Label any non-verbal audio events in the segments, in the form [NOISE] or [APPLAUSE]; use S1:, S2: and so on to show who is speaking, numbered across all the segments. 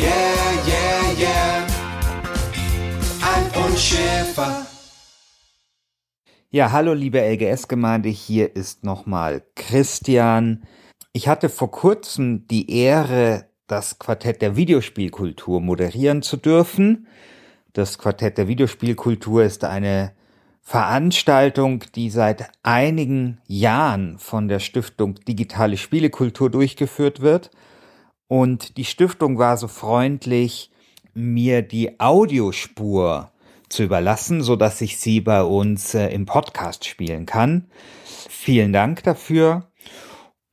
S1: yeah, yeah, yeah. Alf und Schäfer.
S2: Ja, hallo liebe LGS-Gemeinde, hier ist nochmal Christian. Ich hatte vor kurzem die Ehre, das Quartett der Videospielkultur moderieren zu dürfen. Das Quartett der Videospielkultur ist eine Veranstaltung, die seit einigen Jahren von der Stiftung Digitale Spielekultur durchgeführt wird. Und die Stiftung war so freundlich, mir die Audiospur zu überlassen, so dass ich sie bei uns äh, im Podcast spielen kann. Vielen Dank dafür.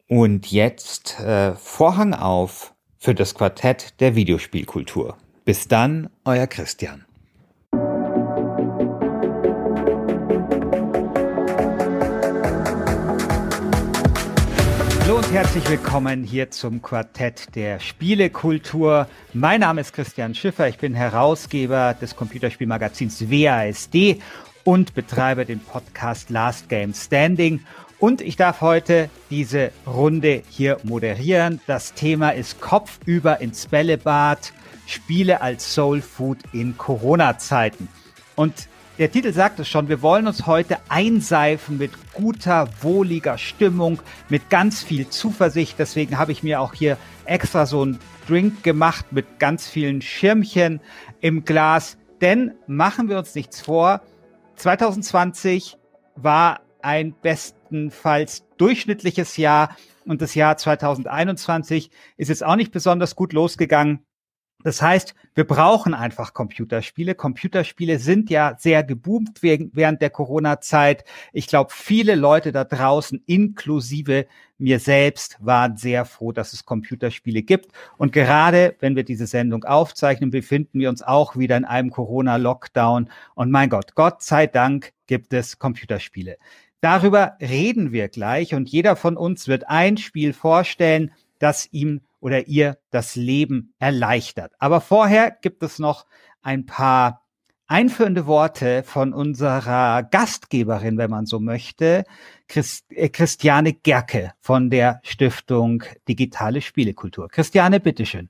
S2: Und jetzt äh, Vorhang auf für das Quartett der Videospielkultur. Bis dann, euer Christian. Und herzlich willkommen hier zum Quartett der Spielekultur. Mein Name ist Christian Schiffer, ich bin Herausgeber des Computerspielmagazins WASD und betreibe den Podcast Last Game Standing. Und ich darf heute diese Runde hier moderieren. Das Thema ist Kopfüber ins Bällebad, Spiele als Soul Food in Corona-Zeiten. Und der Titel sagt es schon, wir wollen uns heute einseifen mit guter, wohliger Stimmung, mit ganz viel Zuversicht. Deswegen habe ich mir auch hier extra so einen Drink gemacht mit ganz vielen Schirmchen im Glas. Denn machen wir uns nichts vor, 2020 war ein bestenfalls durchschnittliches Jahr und das Jahr 2021 ist jetzt auch nicht besonders gut losgegangen. Das heißt, wir brauchen einfach Computerspiele. Computerspiele sind ja sehr geboomt während der Corona-Zeit. Ich glaube, viele Leute da draußen, inklusive mir selbst, waren sehr froh, dass es Computerspiele gibt. Und gerade wenn wir diese Sendung aufzeichnen, befinden wir uns auch wieder in einem Corona-Lockdown. Und mein Gott, Gott sei Dank gibt es Computerspiele. Darüber reden wir gleich und jeder von uns wird ein Spiel vorstellen, das ihm oder ihr das Leben erleichtert. Aber vorher gibt es noch ein paar einführende Worte von unserer Gastgeberin, wenn man so möchte, Christ, äh, Christiane Gerke von der Stiftung Digitale Spielekultur. Christiane, bitteschön.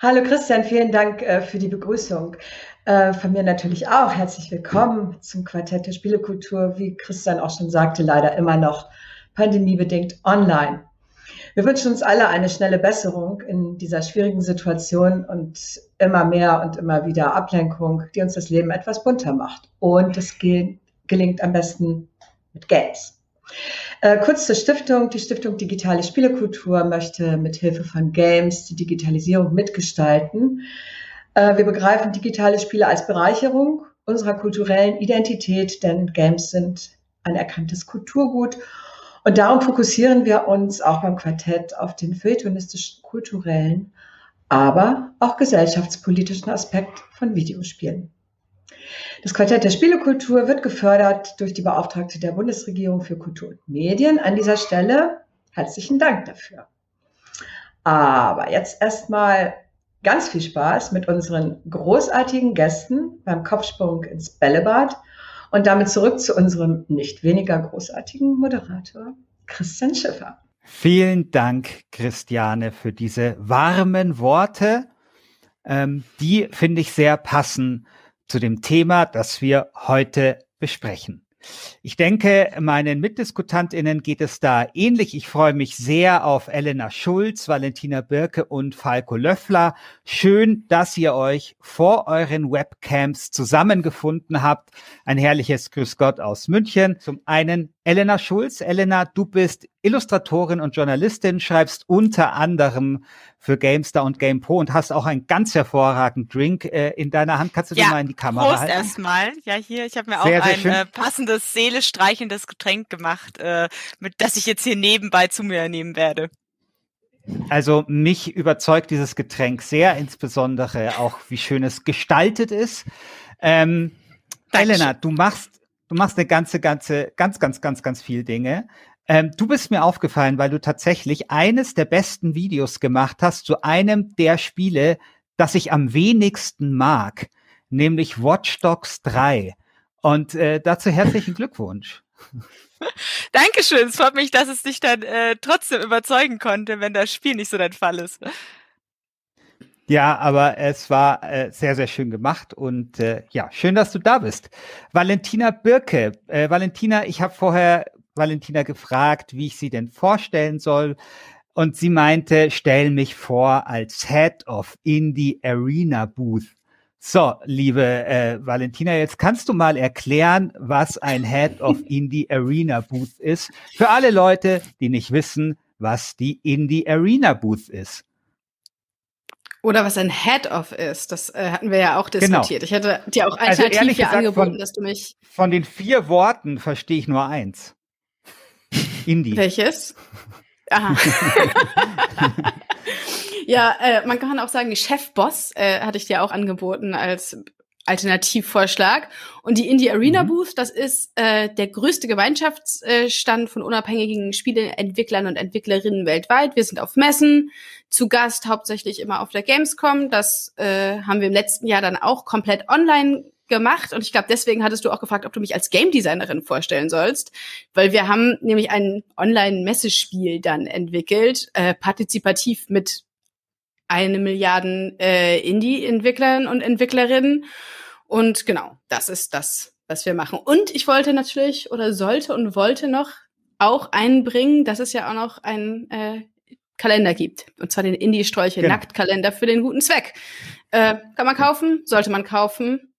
S3: Hallo Christian, vielen Dank äh, für die Begrüßung. Äh, von mir natürlich auch herzlich willkommen zum Quartett der Spielekultur. Wie Christian auch schon sagte, leider immer noch pandemiebedingt online. Wir wünschen uns alle eine schnelle Besserung in dieser schwierigen Situation und immer mehr und immer wieder Ablenkung, die uns das Leben etwas bunter macht. Und es gelingt am besten mit Games. Äh, kurz zur Stiftung. Die Stiftung Digitale Spielekultur möchte mit Hilfe von Games die Digitalisierung mitgestalten. Äh, wir begreifen digitale Spiele als Bereicherung unserer kulturellen Identität, denn Games sind ein erkanntes Kulturgut und darum fokussieren wir uns auch beim Quartett auf den feuilletonistischen, kulturellen, aber auch gesellschaftspolitischen Aspekt von Videospielen. Das Quartett der Spielekultur wird gefördert durch die Beauftragte der Bundesregierung für Kultur und Medien. An dieser Stelle herzlichen Dank dafür. Aber jetzt erstmal ganz viel Spaß mit unseren großartigen Gästen beim Kopfsprung ins Bällebad und damit zurück zu unserem nicht weniger großartigen Moderator Christian Schiffer.
S2: Vielen Dank, Christiane, für diese warmen Worte. Ähm, die finde ich sehr passen zu dem Thema, das wir heute besprechen. Ich denke, meinen MitdiskutantInnen geht es da ähnlich. Ich freue mich sehr auf Elena Schulz, Valentina Birke und Falco Löffler. Schön, dass ihr euch vor euren Webcams zusammengefunden habt. Ein herrliches Grüß Gott aus München. Zum einen Elena Schulz. Elena, du bist Illustratorin und Journalistin, schreibst unter anderem für GameStar und GamePro und hast auch einen ganz hervorragenden Drink äh, in deiner Hand. Kannst du ja, den mal in die Kamera Prost halten?
S4: erstmal. Ja, hier, ich habe mir auch sehr, sehr ein äh, passendes, seelestreichendes Getränk gemacht, äh, mit das ich jetzt hier nebenbei zu mir nehmen werde.
S2: Also mich überzeugt dieses Getränk sehr, insbesondere auch wie schön es gestaltet ist. Ähm, Elena, du machst Du machst eine ganze, ganze, ganz, ganz, ganz, ganz viel Dinge. Ähm, du bist mir aufgefallen, weil du tatsächlich eines der besten Videos gemacht hast zu einem der Spiele, das ich am wenigsten mag, nämlich Watch Dogs 3. Und äh, dazu herzlichen Glückwunsch.
S4: Dankeschön. Es freut mich, dass es dich dann äh, trotzdem überzeugen konnte, wenn das Spiel nicht so dein Fall ist.
S2: Ja, aber es war äh, sehr, sehr schön gemacht und äh, ja, schön, dass du da bist. Valentina Birke. Äh, Valentina, ich habe vorher Valentina gefragt, wie ich sie denn vorstellen soll. Und sie meinte, stell mich vor als Head of Indie Arena Booth. So, liebe äh, Valentina, jetzt kannst du mal erklären, was ein Head of [LAUGHS] Indie Arena Booth ist. Für alle Leute, die nicht wissen, was die Indie Arena Booth ist.
S5: Oder was ein Head-Off ist, das äh, hatten wir ja auch genau. diskutiert. Genau. Ich hätte dir auch also alternativ also gesagt, angeboten, von, dass du mich.
S2: Von den vier Worten verstehe ich nur eins. [LAUGHS]
S5: Indie. Welches? Aha. [LAUGHS] ja, äh, man kann auch sagen, Chefboss äh, hatte ich dir auch angeboten als Alternativvorschlag. Und die Indie Arena mhm. Booth, das ist äh, der größte Gemeinschaftsstand von unabhängigen Spieleentwicklern und Entwicklerinnen weltweit. Wir sind auf Messen zu Gast, hauptsächlich immer auf der Gamescom. Das äh, haben wir im letzten Jahr dann auch komplett online gemacht und ich glaube, deswegen hattest du auch gefragt, ob du mich als Game Designerin vorstellen sollst, weil wir haben nämlich ein Online-Messespiel dann entwickelt, äh, partizipativ mit eine Milliarden äh, Indie-Entwicklern und Entwicklerinnen. Und genau, das ist das, was wir machen. Und ich wollte natürlich oder sollte und wollte noch auch einbringen, dass es ja auch noch ein äh, Kalender gibt. Und zwar den Indie-Sträuche genau. Für den guten Zweck. Äh, kann man kaufen, sollte man kaufen.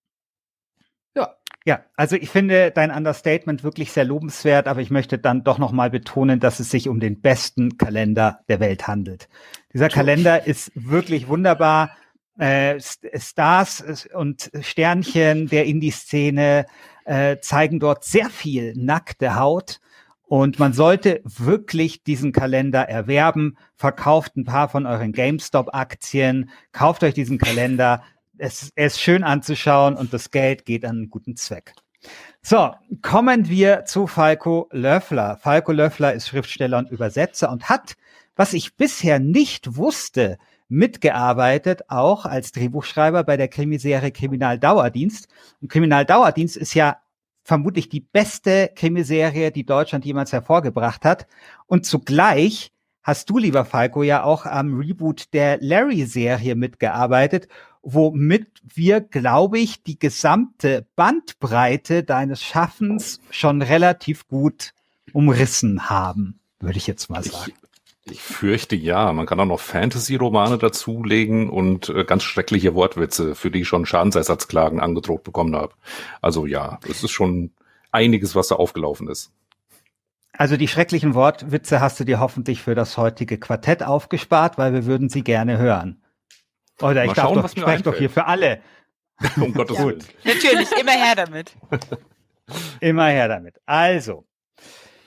S2: Ja, also ich finde dein Understatement wirklich sehr lobenswert, aber ich möchte dann doch nochmal betonen, dass es sich um den besten Kalender der Welt handelt. Dieser Kalender ist wirklich wunderbar. Äh, Stars und Sternchen der Indie-Szene äh, zeigen dort sehr viel nackte Haut. Und man sollte wirklich diesen Kalender erwerben. Verkauft ein paar von euren GameStop-Aktien, kauft euch diesen Kalender es, er ist schön anzuschauen und das Geld geht an einen guten Zweck. So, kommen wir zu Falco Löffler. Falco Löffler ist Schriftsteller und Übersetzer und hat, was ich bisher nicht wusste, mitgearbeitet, auch als Drehbuchschreiber bei der Krimiserie Kriminaldauerdienst. Und Kriminaldauerdienst ist ja vermutlich die beste Krimiserie, die Deutschland jemals hervorgebracht hat. Und zugleich hast du, lieber Falco, ja auch am Reboot der Larry-Serie mitgearbeitet womit wir, glaube ich, die gesamte Bandbreite deines Schaffens schon relativ gut umrissen haben, würde ich jetzt mal sagen.
S6: Ich, ich fürchte ja. Man kann auch noch Fantasy-Romane dazulegen und äh, ganz schreckliche Wortwitze, für die ich schon Schadensersatzklagen angedroht bekommen habe. Also ja, es ist schon einiges, was da aufgelaufen ist.
S2: Also die schrecklichen Wortwitze hast du dir hoffentlich für das heutige Quartett aufgespart, weil wir würden sie gerne hören. Oder ich Mal darf schauen, doch, ich spreche doch hier für alle. [LAUGHS]
S4: um Gottes Willen. Natürlich, immer her damit. [LAUGHS]
S2: immer her damit. Also,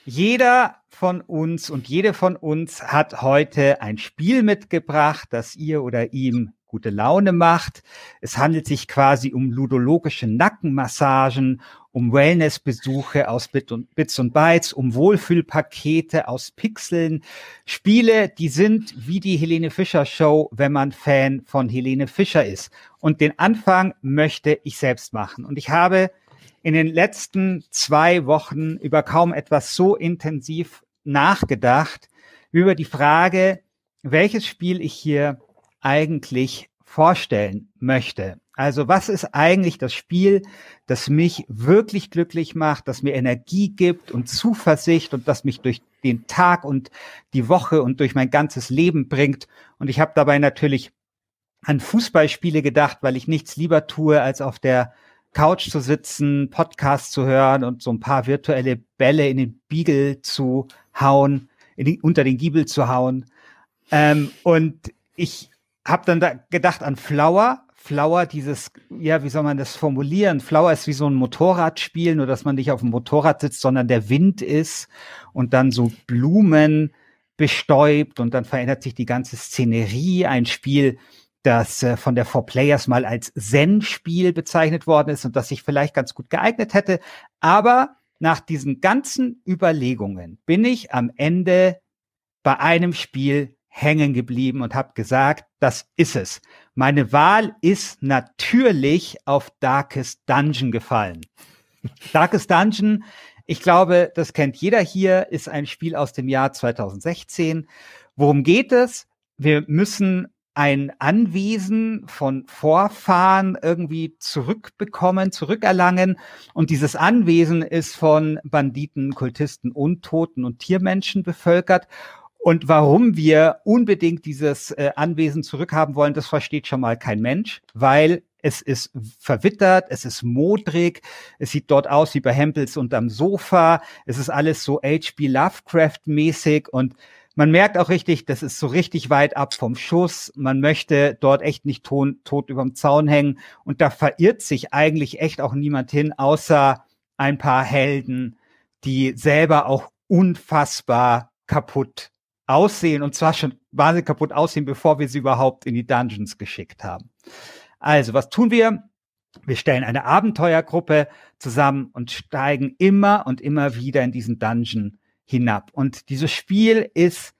S2: jeder von uns und jede von uns hat heute ein Spiel mitgebracht, das ihr oder ihm gute Laune macht. Es handelt sich quasi um ludologische Nackenmassagen, um Wellnessbesuche aus Bit und, Bits und Bytes, um Wohlfühlpakete aus Pixeln. Spiele, die sind wie die Helene Fischer Show, wenn man Fan von Helene Fischer ist. Und den Anfang möchte ich selbst machen. Und ich habe in den letzten zwei Wochen über kaum etwas so intensiv nachgedacht, über die Frage, welches Spiel ich hier eigentlich vorstellen möchte. Also was ist eigentlich das Spiel, das mich wirklich glücklich macht, das mir Energie gibt und Zuversicht und das mich durch den Tag und die Woche und durch mein ganzes Leben bringt. Und ich habe dabei natürlich an Fußballspiele gedacht, weil ich nichts lieber tue, als auf der Couch zu sitzen, Podcast zu hören und so ein paar virtuelle Bälle in den Beagle zu hauen, den, unter den Giebel zu hauen. Ähm, und ich habe dann da gedacht an Flower, Flower, dieses, ja, wie soll man das formulieren? Flower ist wie so ein Motorradspiel, nur dass man nicht auf dem Motorrad sitzt, sondern der Wind ist und dann so Blumen bestäubt und dann verändert sich die ganze Szenerie. Ein Spiel, das äh, von der Four Players mal als Zen-Spiel bezeichnet worden ist und das sich vielleicht ganz gut geeignet hätte. Aber nach diesen ganzen Überlegungen bin ich am Ende bei einem Spiel hängen geblieben und habe gesagt, das ist es. Meine Wahl ist natürlich auf Darkest Dungeon gefallen. Darkest Dungeon, ich glaube, das kennt jeder hier, ist ein Spiel aus dem Jahr 2016. Worum geht es? Wir müssen ein Anwesen von Vorfahren irgendwie zurückbekommen, zurückerlangen. Und dieses Anwesen ist von Banditen, Kultisten, Untoten und Tiermenschen bevölkert. Und warum wir unbedingt dieses äh, Anwesen zurückhaben wollen, das versteht schon mal kein Mensch, weil es ist verwittert, es ist modrig, es sieht dort aus wie bei Hempels unterm Sofa, es ist alles so H.P. Lovecraft-mäßig und man merkt auch richtig, das ist so richtig weit ab vom Schuss. Man möchte dort echt nicht tot, tot überm Zaun hängen. Und da verirrt sich eigentlich echt auch niemand hin, außer ein paar Helden, die selber auch unfassbar kaputt aussehen und zwar schon wahnsinnig kaputt aussehen, bevor wir sie überhaupt in die Dungeons geschickt haben. Also, was tun wir? Wir stellen eine Abenteuergruppe zusammen und steigen immer und immer wieder in diesen Dungeon hinab. Und dieses Spiel ist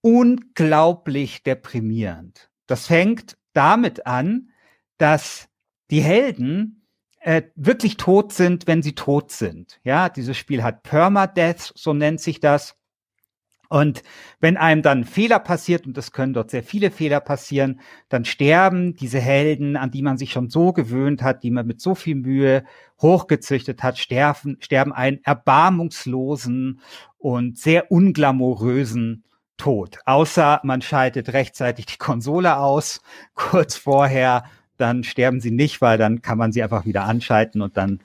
S2: unglaublich deprimierend. Das fängt damit an, dass die Helden äh, wirklich tot sind, wenn sie tot sind. Ja, dieses Spiel hat Permadeath, so nennt sich das. Und wenn einem dann Fehler passiert, und es können dort sehr viele Fehler passieren, dann sterben diese Helden, an die man sich schon so gewöhnt hat, die man mit so viel Mühe hochgezüchtet hat, sterben, sterben einen erbarmungslosen und sehr unglamourösen Tod. Außer man schaltet rechtzeitig die Konsole aus, kurz vorher, dann sterben sie nicht, weil dann kann man sie einfach wieder anschalten und dann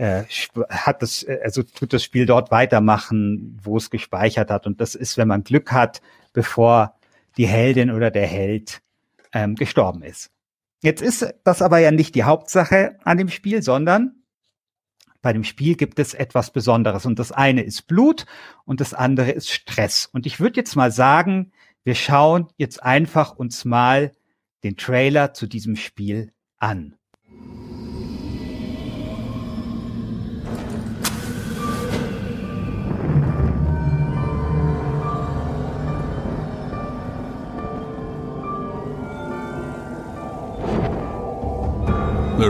S2: äh, hat das, äh, also tut das Spiel dort weitermachen, wo es gespeichert hat. Und das ist, wenn man Glück hat, bevor die Heldin oder der Held ähm, gestorben ist. Jetzt ist das aber ja nicht die Hauptsache an dem Spiel, sondern bei dem Spiel gibt es etwas Besonderes. Und das eine ist Blut und das andere ist Stress. Und ich würde jetzt mal sagen, wir schauen jetzt einfach uns mal den Trailer zu diesem Spiel an.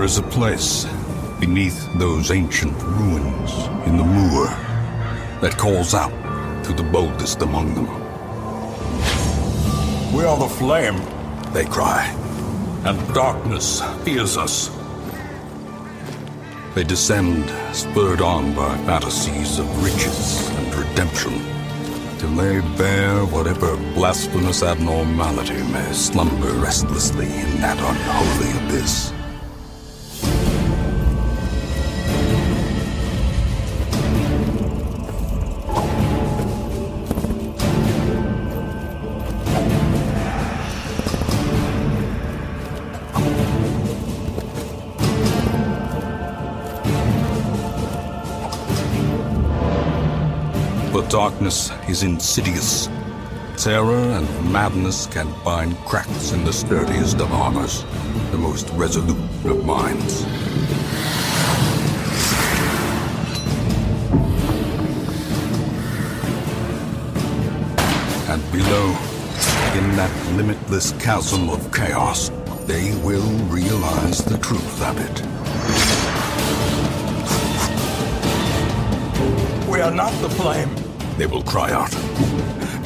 S7: There is a place beneath those ancient ruins in the moor that calls out to the boldest among them. We are the flame, they cry, and darkness fears us. They descend, spurred on by fantasies of riches and redemption, till they bear whatever blasphemous abnormality may slumber restlessly in that unholy abyss. Darkness is insidious. Terror and madness can find cracks in the sturdiest of armors, the most resolute of minds. And below, in that limitless chasm of chaos, they will realize the truth of it. We are not the flame they will cry out.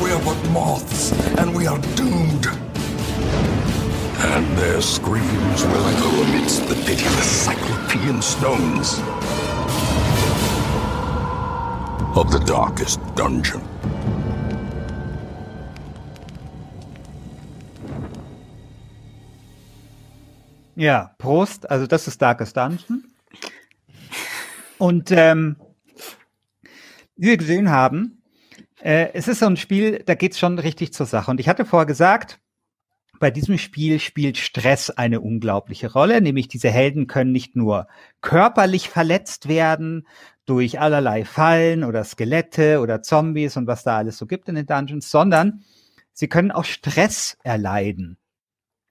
S7: We are but moths, and we are doomed. and their screams will echo amidst the pitiless cyclopean stones of the darkest dungeon.
S2: Ja, Prost. Also das ist Darkest Dungeon. Und ähm, wie wir gesehen haben, äh, es ist so ein Spiel, da geht es schon richtig zur Sache. Und ich hatte vorher gesagt, bei diesem Spiel spielt Stress eine unglaubliche Rolle, nämlich diese Helden können nicht nur körperlich verletzt werden durch allerlei Fallen oder Skelette oder Zombies und was da alles so gibt in den Dungeons, sondern sie können auch Stress erleiden.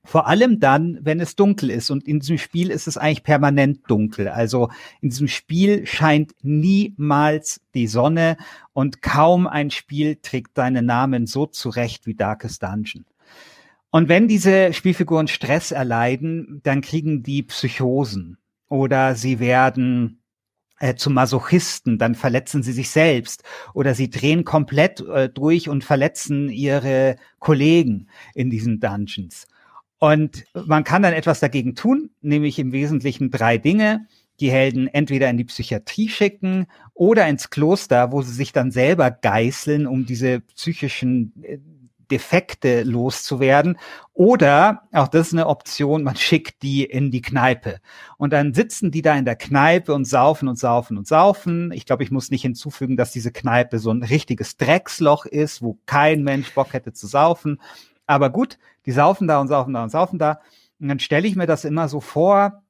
S2: Vor allem dann, wenn es dunkel ist. Und in diesem Spiel ist es eigentlich permanent dunkel. Also in diesem Spiel scheint niemals die Sonne und kaum ein Spiel trägt seinen Namen so zurecht wie Darkest Dungeon. Und wenn diese Spielfiguren Stress erleiden, dann kriegen die Psychosen oder sie werden äh, zu Masochisten, dann verletzen sie sich selbst oder sie drehen komplett äh, durch und verletzen ihre Kollegen in diesen Dungeons. Und man kann dann etwas dagegen tun, nämlich im Wesentlichen drei Dinge. Die Helden entweder in die Psychiatrie schicken oder ins Kloster, wo sie sich dann selber geißeln, um diese psychischen äh, Defekte loszuwerden. Oder, auch das ist eine Option, man schickt die in die Kneipe. Und dann sitzen die da in der Kneipe und saufen und saufen und saufen. Ich glaube, ich muss nicht hinzufügen, dass diese Kneipe so ein richtiges Drecksloch ist, wo kein Mensch Bock hätte zu saufen. Aber gut, die saufen da und saufen da und saufen da. Und dann stelle ich mir das immer so vor,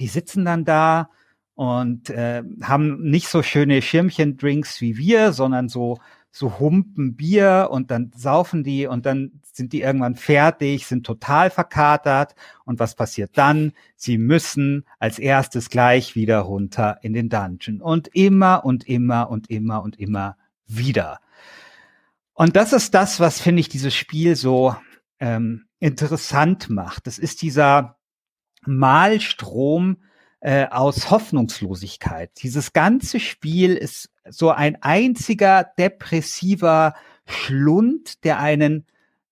S2: die sitzen dann da und äh, haben nicht so schöne Schirmchen-Drinks wie wir, sondern so so Humpen Bier und dann saufen die und dann sind die irgendwann fertig, sind total verkatert und was passiert dann? Sie müssen als erstes gleich wieder runter in den Dungeon und immer und immer und immer und immer wieder. Und das ist das, was finde ich dieses Spiel so ähm, interessant macht. Das ist dieser Malstrom äh, aus Hoffnungslosigkeit. Dieses ganze Spiel ist so ein einziger depressiver Schlund, der einen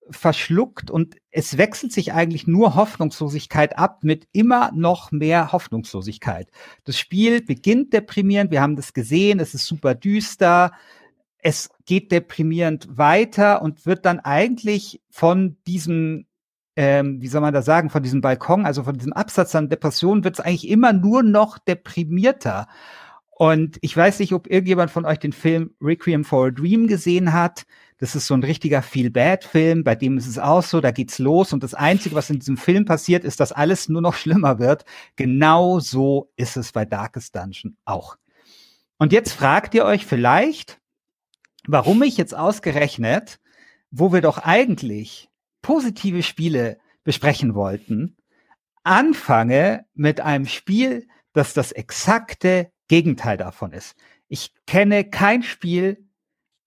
S2: verschluckt und es wechselt sich eigentlich nur Hoffnungslosigkeit ab mit immer noch mehr Hoffnungslosigkeit. Das Spiel beginnt deprimierend, wir haben das gesehen, es ist super düster, es geht deprimierend weiter und wird dann eigentlich von diesem, ähm, wie soll man da sagen, von diesem Balkon, also von diesem Absatz an Depressionen, wird es eigentlich immer nur noch deprimierter. Und ich weiß nicht, ob irgendjemand von euch den Film Requiem for a Dream gesehen hat. Das ist so ein richtiger Feel-Bad-Film, bei dem ist es auch so, da geht's los und das Einzige, was in diesem Film passiert, ist, dass alles nur noch schlimmer wird. Genau so ist es bei Darkest Dungeon auch. Und jetzt fragt ihr euch vielleicht, warum ich jetzt ausgerechnet, wo wir doch eigentlich positive Spiele besprechen wollten, anfange mit einem Spiel, das das exakte Gegenteil davon ist. Ich kenne kein Spiel,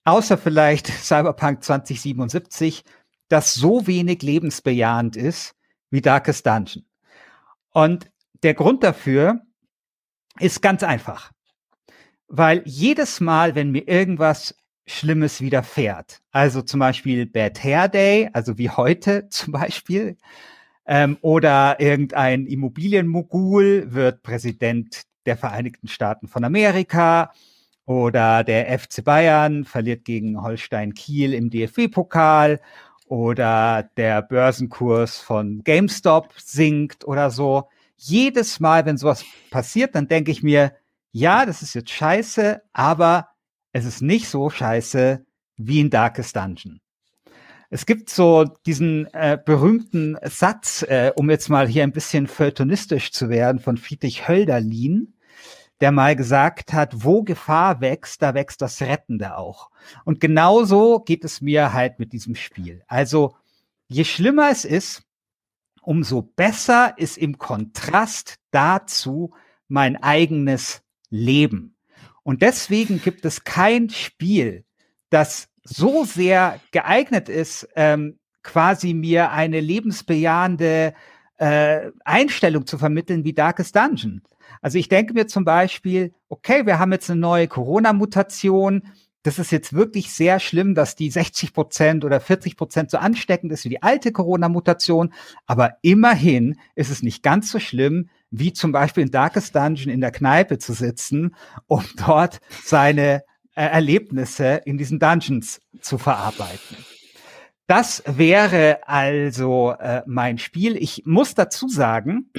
S2: außer vielleicht [LAUGHS] Cyberpunk 2077, das so wenig lebensbejahend ist wie Darkest Dungeon. Und der Grund dafür ist ganz einfach. Weil jedes Mal, wenn mir irgendwas Schlimmes widerfährt. Also zum Beispiel Bad Hair Day, also wie heute [LAUGHS] zum Beispiel. Ähm, oder irgendein Immobilienmogul wird Präsident der Vereinigten Staaten von Amerika. Oder der FC Bayern verliert gegen Holstein Kiel im DFB-Pokal. Oder der Börsenkurs von GameStop sinkt oder so. Jedes Mal, wenn sowas passiert, dann denke ich mir, ja, das ist jetzt scheiße, aber es ist nicht so scheiße wie in Darkest Dungeon. Es gibt so diesen äh, berühmten Satz, äh, um jetzt mal hier ein bisschen feuilletonistisch zu werden, von Friedrich Hölderlin, der mal gesagt hat, wo Gefahr wächst, da wächst das Rettende auch. Und genauso geht es mir halt mit diesem Spiel. Also je schlimmer es ist, umso besser ist im Kontrast dazu mein eigenes Leben. Und deswegen gibt es kein Spiel, das so sehr geeignet ist, ähm, quasi mir eine lebensbejahende äh, Einstellung zu vermitteln wie Darkest Dungeon. Also ich denke mir zum Beispiel, okay, wir haben jetzt eine neue Corona-Mutation, das ist jetzt wirklich sehr schlimm, dass die 60 Prozent oder 40 Prozent so ansteckend ist wie die alte Corona-Mutation. Aber immerhin ist es nicht ganz so schlimm, wie zum Beispiel in Darkest Dungeon in der Kneipe zu sitzen, um dort seine äh, Erlebnisse in diesen Dungeons zu verarbeiten. Das wäre also äh, mein Spiel. Ich muss dazu sagen,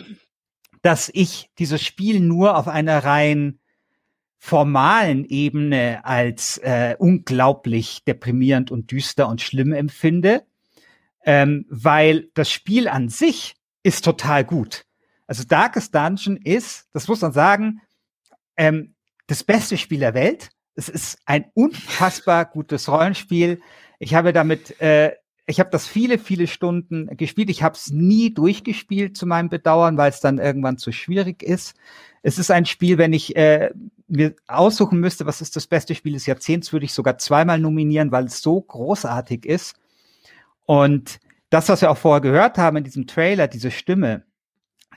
S2: dass ich dieses Spiel nur auf einer rein formalen Ebene als äh, unglaublich deprimierend und düster und schlimm empfinde, ähm, weil das Spiel an sich ist total gut. Also Darkest Dungeon ist, das muss man sagen, ähm, das beste Spiel der Welt. Es ist ein unfassbar gutes Rollenspiel. Ich habe damit, äh, ich habe das viele, viele Stunden gespielt. Ich habe es nie durchgespielt zu meinem Bedauern, weil es dann irgendwann zu schwierig ist. Es ist ein Spiel, wenn ich äh, mir aussuchen müsste, was ist das beste Spiel des Jahrzehnts, würde ich sogar zweimal nominieren, weil es so großartig ist. Und das, was wir auch vorher gehört haben in diesem Trailer, diese Stimme,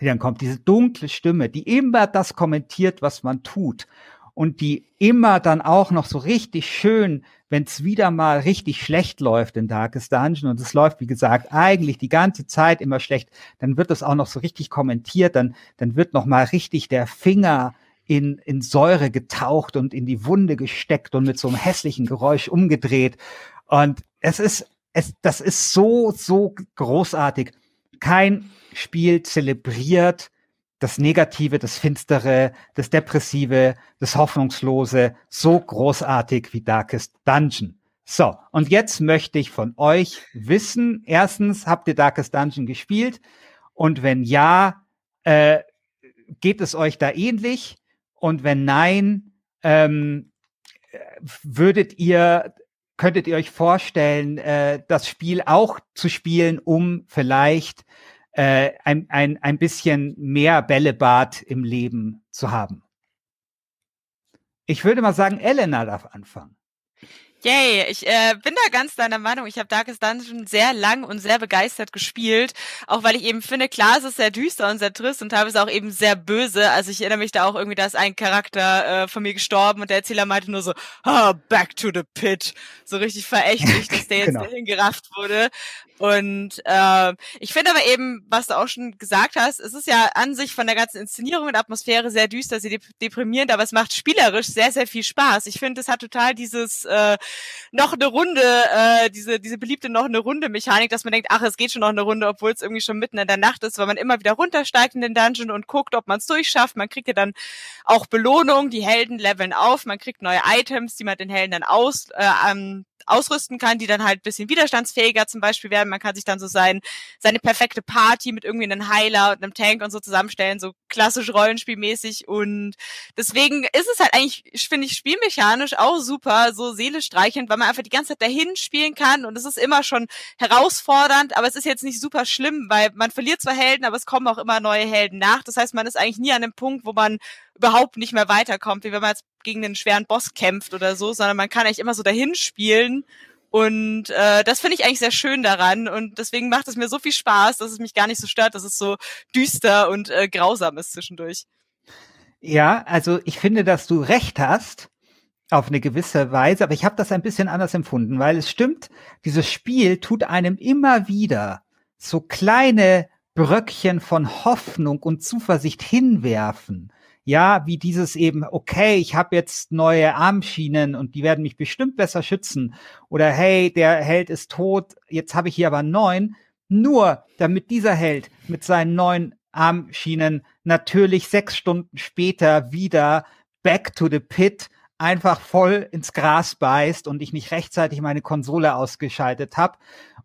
S2: die dann kommt, diese dunkle Stimme, die immer das kommentiert, was man tut und die immer dann auch noch so richtig schön, wenn es wieder mal richtig schlecht läuft in Darkest Dungeon und es läuft, wie gesagt, eigentlich die ganze Zeit immer schlecht, dann wird das auch noch so richtig kommentiert, dann, dann wird noch mal richtig der Finger in, in Säure getaucht und in die Wunde gesteckt und mit so einem hässlichen Geräusch umgedreht. Und es ist, es, das ist so, so großartig. Kein Spiel zelebriert das Negative, das Finstere, das Depressive, das Hoffnungslose so großartig wie Darkest Dungeon. So, und jetzt möchte ich von euch wissen, erstens, habt ihr Darkest Dungeon gespielt? Und wenn ja, äh, geht es euch da ähnlich? Und wenn nein, ähm, würdet ihr, könntet ihr euch vorstellen, äh, das Spiel auch zu spielen, um vielleicht äh, ein, ein, ein bisschen mehr Bällebad im Leben zu haben. Ich würde mal sagen, Elena darf anfangen.
S4: Yay, ich äh, bin da ganz deiner Meinung. Ich habe Darkest Dungeon sehr lang und sehr begeistert gespielt, auch weil ich eben finde, klar, es ist sehr düster und sehr trist und teilweise auch eben sehr böse. Also ich erinnere mich da auch irgendwie, da ist ein Charakter äh, von mir gestorben und der Erzähler meinte nur so, ah, back to the pit. So richtig verächtlich, dass der [LAUGHS] jetzt genau. dahin gerafft wurde. Und äh, ich finde aber eben, was du auch schon gesagt hast, es ist ja an sich von der ganzen Inszenierung und Atmosphäre sehr düster, sehr deprimierend, aber es macht spielerisch sehr, sehr viel Spaß. Ich finde, es hat total dieses äh, noch eine Runde, äh, diese, diese beliebte noch eine Runde Mechanik, dass man denkt, ach, es geht schon noch eine Runde, obwohl es irgendwie schon mitten in der Nacht ist, weil man immer wieder runtersteigt in den Dungeon und guckt, ob man es durchschafft. Man kriegt ja dann auch Belohnung, die Helden leveln auf, man kriegt neue Items, die man den Helden dann aus, äh, ähm, ausrüsten kann, die dann halt bisschen widerstandsfähiger zum Beispiel werden. Man kann sich dann so sein, seine perfekte Party mit irgendwie einem Heiler und einem Tank und so zusammenstellen, so klassisch rollenspielmäßig. Und deswegen ist es halt eigentlich, finde ich, spielmechanisch auch super, so seelestreichend, weil man einfach die ganze Zeit dahin spielen kann und es ist immer schon herausfordernd, aber es ist jetzt nicht super schlimm, weil man verliert zwar Helden, aber es kommen auch immer neue Helden nach. Das heißt, man ist eigentlich nie an dem Punkt, wo man überhaupt nicht mehr weiterkommt, wie wenn man jetzt gegen einen schweren Boss kämpft oder so, sondern man kann eigentlich immer so dahin spielen. Und äh, das finde ich eigentlich sehr schön daran. Und deswegen macht es mir so viel Spaß, dass es mich gar nicht so stört, dass es so düster und äh, grausam ist zwischendurch.
S2: Ja, also ich finde, dass du recht hast auf eine gewisse Weise, aber ich habe das ein bisschen anders empfunden, weil es stimmt, dieses Spiel tut einem immer wieder so kleine Bröckchen von Hoffnung und Zuversicht hinwerfen ja, wie dieses eben, okay, ich habe jetzt neue Armschienen und die werden mich bestimmt besser schützen. Oder hey, der Held ist tot, jetzt habe ich hier aber neun. Nur damit dieser Held mit seinen neuen Armschienen natürlich sechs Stunden später wieder back to the pit einfach voll ins Gras beißt und ich nicht rechtzeitig meine Konsole ausgeschaltet habe.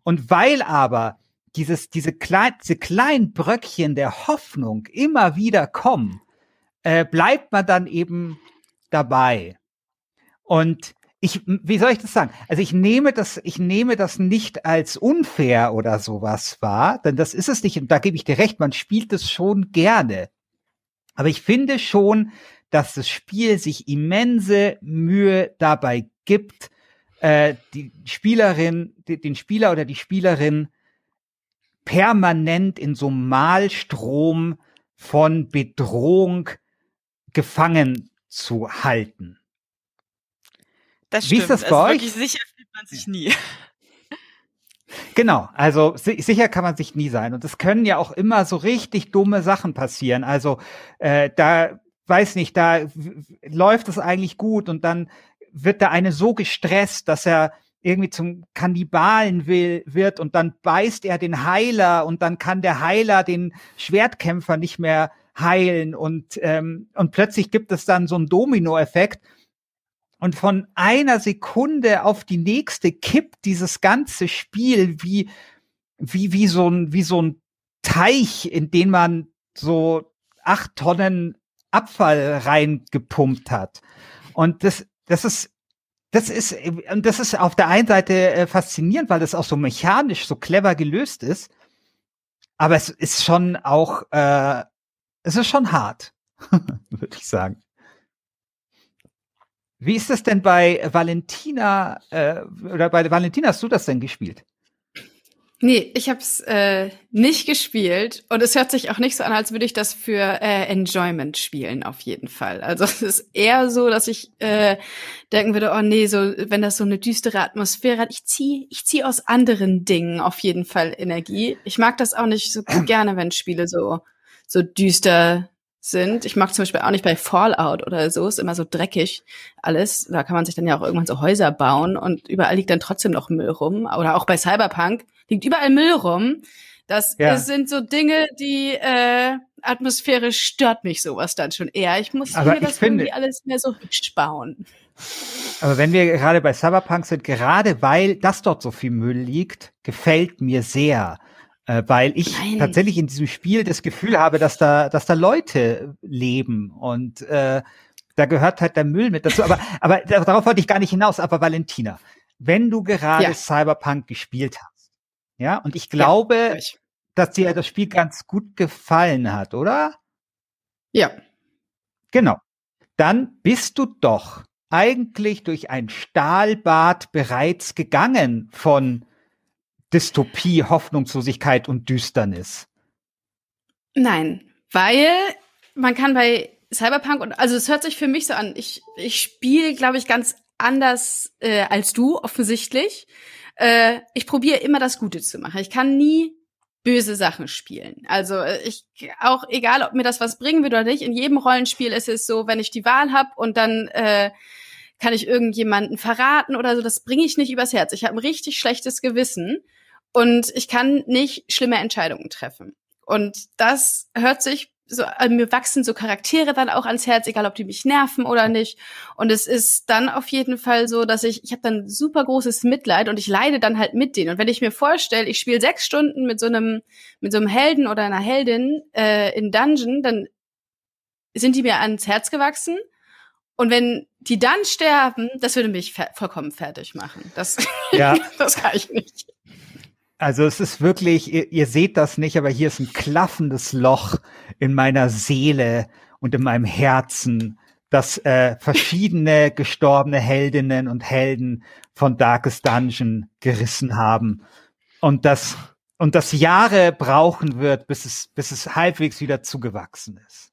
S2: Und weil aber dieses, diese, klein, diese kleinen Bröckchen der Hoffnung immer wieder kommen, äh, bleibt man dann eben dabei. Und ich, wie soll ich das sagen? Also ich nehme das, ich nehme das nicht als unfair oder sowas wahr, denn das ist es nicht. Und da gebe ich dir recht, man spielt es schon gerne. Aber ich finde schon, dass das Spiel sich immense Mühe dabei gibt, äh, die Spielerin, die, den Spieler oder die Spielerin permanent in so einem Malstrom von Bedrohung gefangen zu halten.
S4: Das
S2: Wie
S4: stimmt.
S2: ist das bei
S4: also
S2: euch?
S4: wirklich sicher fühlt man sich nie. [LAUGHS]
S2: Genau, also si sicher kann man sich nie sein. Und es können ja auch immer so richtig dumme Sachen passieren. Also äh, da weiß nicht, da läuft es eigentlich gut und dann wird der eine so gestresst, dass er irgendwie zum Kannibalen will, wird und dann beißt er den Heiler und dann kann der Heiler den Schwertkämpfer nicht mehr heilen und, ähm, und plötzlich gibt es dann so einen Dominoeffekt und von einer Sekunde auf die nächste kippt dieses ganze Spiel wie, wie, wie so ein, wie so ein Teich, in den man so acht Tonnen Abfall reingepumpt hat. Und das, das ist, das ist, und das ist auf der einen Seite äh, faszinierend, weil das auch so mechanisch so clever gelöst ist. Aber es ist schon auch, äh, es ist schon hart, [LAUGHS] würde ich sagen. Wie ist das denn bei Valentina, äh, oder bei Valentina hast du das denn gespielt?
S5: Nee, ich habe es äh, nicht gespielt und es hört sich auch nicht so an, als würde ich das für äh, Enjoyment spielen, auf jeden Fall. Also es ist eher so, dass ich äh, denken würde, oh nee, so wenn das so eine düstere Atmosphäre hat, ich ziehe ich zieh aus anderen Dingen auf jeden Fall Energie. Ich mag das auch nicht so [CLEARS THROAT] gerne, wenn Spiele so so düster sind. Ich mag zum Beispiel auch nicht bei Fallout oder so, ist immer so dreckig alles. Da kann man sich dann ja auch irgendwann so Häuser bauen und überall liegt dann trotzdem noch Müll rum. Oder auch bei Cyberpunk liegt überall Müll rum. Das
S2: Ja.
S5: sind so Dinge, die äh, Atmosphäre stört mich sowas dann schon eher. Ich muss
S2: Aber
S5: mir das
S2: finde-
S5: irgendwie alles mehr so hübsch bauen.
S2: Aber wenn wir gerade bei Cyberpunk sind, gerade weil das dort so viel Müll liegt, gefällt mir sehr. Äh, weil ich
S5: Nein.
S2: tatsächlich in diesem Spiel das Gefühl habe, dass da, dass da Leute leben und äh, da gehört halt der Müll mit dazu. Aber, [LAUGHS] aber darauf wollte ich gar nicht hinaus. Aber Valentina, wenn du gerade
S5: Ja.
S2: Cyberpunk gespielt hast, ja, und ich glaube,
S5: Ich.
S2: dass dir das Spiel ganz gut gefallen hat, oder?
S5: Ja.
S2: Genau. Dann bist du doch eigentlich durch ein Stahlbad bereits gegangen von Dystopie, Hoffnungslosigkeit und Düsternis.
S5: Nein, weil man kann bei Cyberpunk und also es hört sich für mich so an. Ich ich spiele, glaube ich, ganz anders äh, als du offensichtlich. Äh, ich probiere immer das Gute zu machen. Ich kann nie böse Sachen spielen. Also äh, ich auch egal, ob mir das was bringen wird oder nicht. In jedem Rollenspiel ist es so, wenn ich die Wahl habe und dann äh, kann ich irgendjemanden verraten oder so, das bringe ich nicht übers Herz. Ich habe ein richtig schlechtes Gewissen und ich kann nicht schlimme Entscheidungen treffen. Und das hört sich so, also mir wachsen so Charaktere dann auch ans Herz, egal ob die mich nerven oder nicht. Und es ist dann auf jeden Fall so, dass ich, ich habe dann super großes Mitleid und ich leide dann halt mit denen. Und wenn ich mir vorstelle, ich spiele sechs Stunden mit so einem, mit so einem Helden oder einer Heldin äh, in Dungeon, dann sind die mir ans Herz gewachsen. Und wenn die dann sterben, das würde mich vollkommen fertig machen. Das,
S2: Ja. [LAUGHS]
S5: das kann ich nicht.
S2: Also es ist wirklich, ihr, ihr seht das nicht, aber hier ist ein klaffendes Loch in meiner Seele und in meinem Herzen, das äh, verschiedene gestorbene Heldinnen und Helden von Darkest Dungeon gerissen haben. Und das, und das Jahre brauchen wird, bis es, bis es halbwegs wieder zugewachsen ist.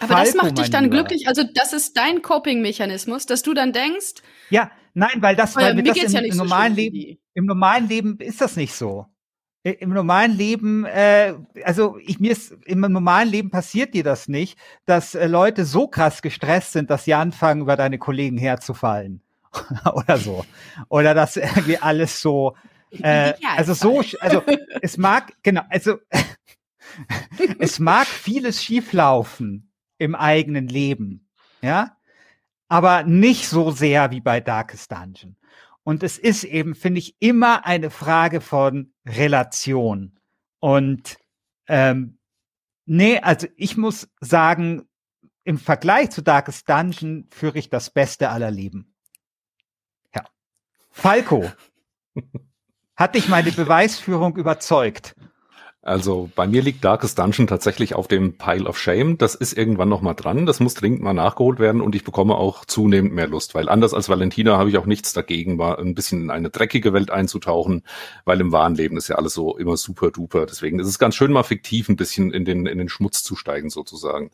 S5: Aber das
S2: Falco,
S5: macht dich dann glücklich. Also das ist dein Coping-Mechanismus, dass du dann denkst,
S2: Ja, nein, weil das,
S5: oh ja,
S2: weil das im,
S5: ja
S2: im
S5: so
S2: normalen
S5: wie
S2: Leben. Im normalen Leben ist das nicht so. Im normalen Leben, äh, also ich mir ist im normalen Leben passiert dir das nicht, dass äh, Leute so krass gestresst sind, dass sie anfangen, über deine Kollegen herzufallen [LAUGHS] oder so, oder dass irgendwie alles so, äh, also so, also es mag genau, also [LAUGHS] es mag vieles schieflaufen im eigenen Leben, ja, aber nicht so sehr wie bei Darkest Dungeon. Und es ist eben, finde ich, immer eine Frage von Relation. Und ähm, nee, also ich muss sagen, im Vergleich zu Darkest Dungeon führe ich das Beste aller Leben. Ja. Falco. [LAUGHS] Hat dich meine Beweisführung überzeugt?
S6: Also bei mir liegt Darkest Dungeon tatsächlich auf dem Pile of Shame. Das ist irgendwann noch mal dran. Das muss dringend mal nachgeholt werden und ich bekomme auch zunehmend mehr Lust, weil anders als Valentina habe ich auch nichts dagegen, mal ein bisschen in eine dreckige Welt einzutauchen, weil im wahren Leben ist ja alles so immer super duper. Deswegen ist es ganz schön mal fiktiv ein bisschen in den, in den Schmutz zu steigen sozusagen.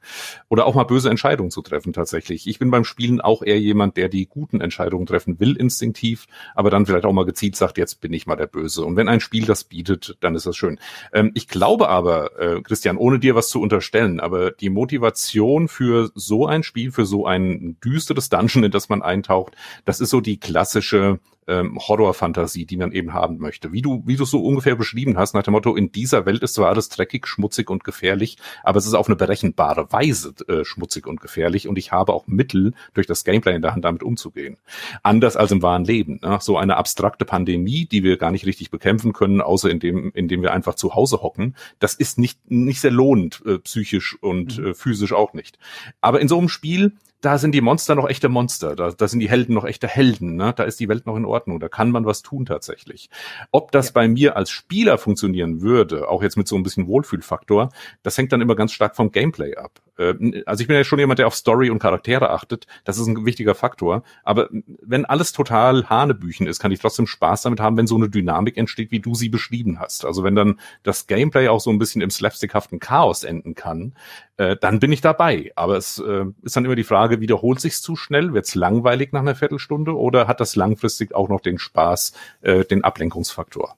S6: Oder auch mal böse Entscheidungen zu treffen tatsächlich. Ich bin beim Spielen auch eher jemand, der die guten Entscheidungen treffen will instinktiv, aber dann vielleicht auch mal gezielt sagt, jetzt bin ich mal der Böse. Und wenn ein Spiel das bietet, dann ist das schön. Ähm, ich glaube aber, äh, Christian, ohne dir was zu unterstellen, aber die Motivation für so ein Spiel, für so ein düsteres Dungeon, in das man eintaucht, das ist so die klassische ähm, Horrorfantasie, die man eben haben möchte. Wie du, wie du so ungefähr beschrieben hast, nach dem Motto, in dieser Welt ist zwar alles dreckig, schmutzig und gefährlich, aber es ist auf eine berechenbare Weise äh, schmutzig und gefährlich und ich habe auch Mittel, durch das Gameplay in der Hand damit umzugehen. Anders als im wahren Leben. Ne? So eine abstrakte Pandemie, die wir gar nicht richtig bekämpfen können, außer indem, indem wir einfach zu Hause hocken, das ist nicht, nicht sehr lohnend, äh, psychisch und mhm. äh, physisch auch nicht. Aber in so einem Spiel da sind die Monster noch echte Monster, da, da sind die Helden noch echte Helden, ne? da ist die Welt noch in Ordnung, da kann man was tun tatsächlich. Ob das ja. bei mir als Spieler funktionieren würde, auch jetzt mit so ein bisschen Wohlfühlfaktor, das hängt dann immer ganz stark vom Gameplay ab. Äh, also ich bin ja schon jemand, der auf Story und Charaktere achtet, das ist ein wichtiger Faktor, aber wenn alles total Hanebüchen ist, kann ich trotzdem Spaß damit haben, wenn so eine Dynamik entsteht, wie du sie beschrieben hast. Also wenn dann das Gameplay auch so ein bisschen im slapstickhaften Chaos enden kann, äh, dann bin ich dabei. Aber es äh, ist dann immer die Frage, wiederholt sich's zu schnell? Wird's langweilig nach einer Viertelstunde oder hat das langfristig auch noch den Spaß, äh, den Ablenkungsfaktor?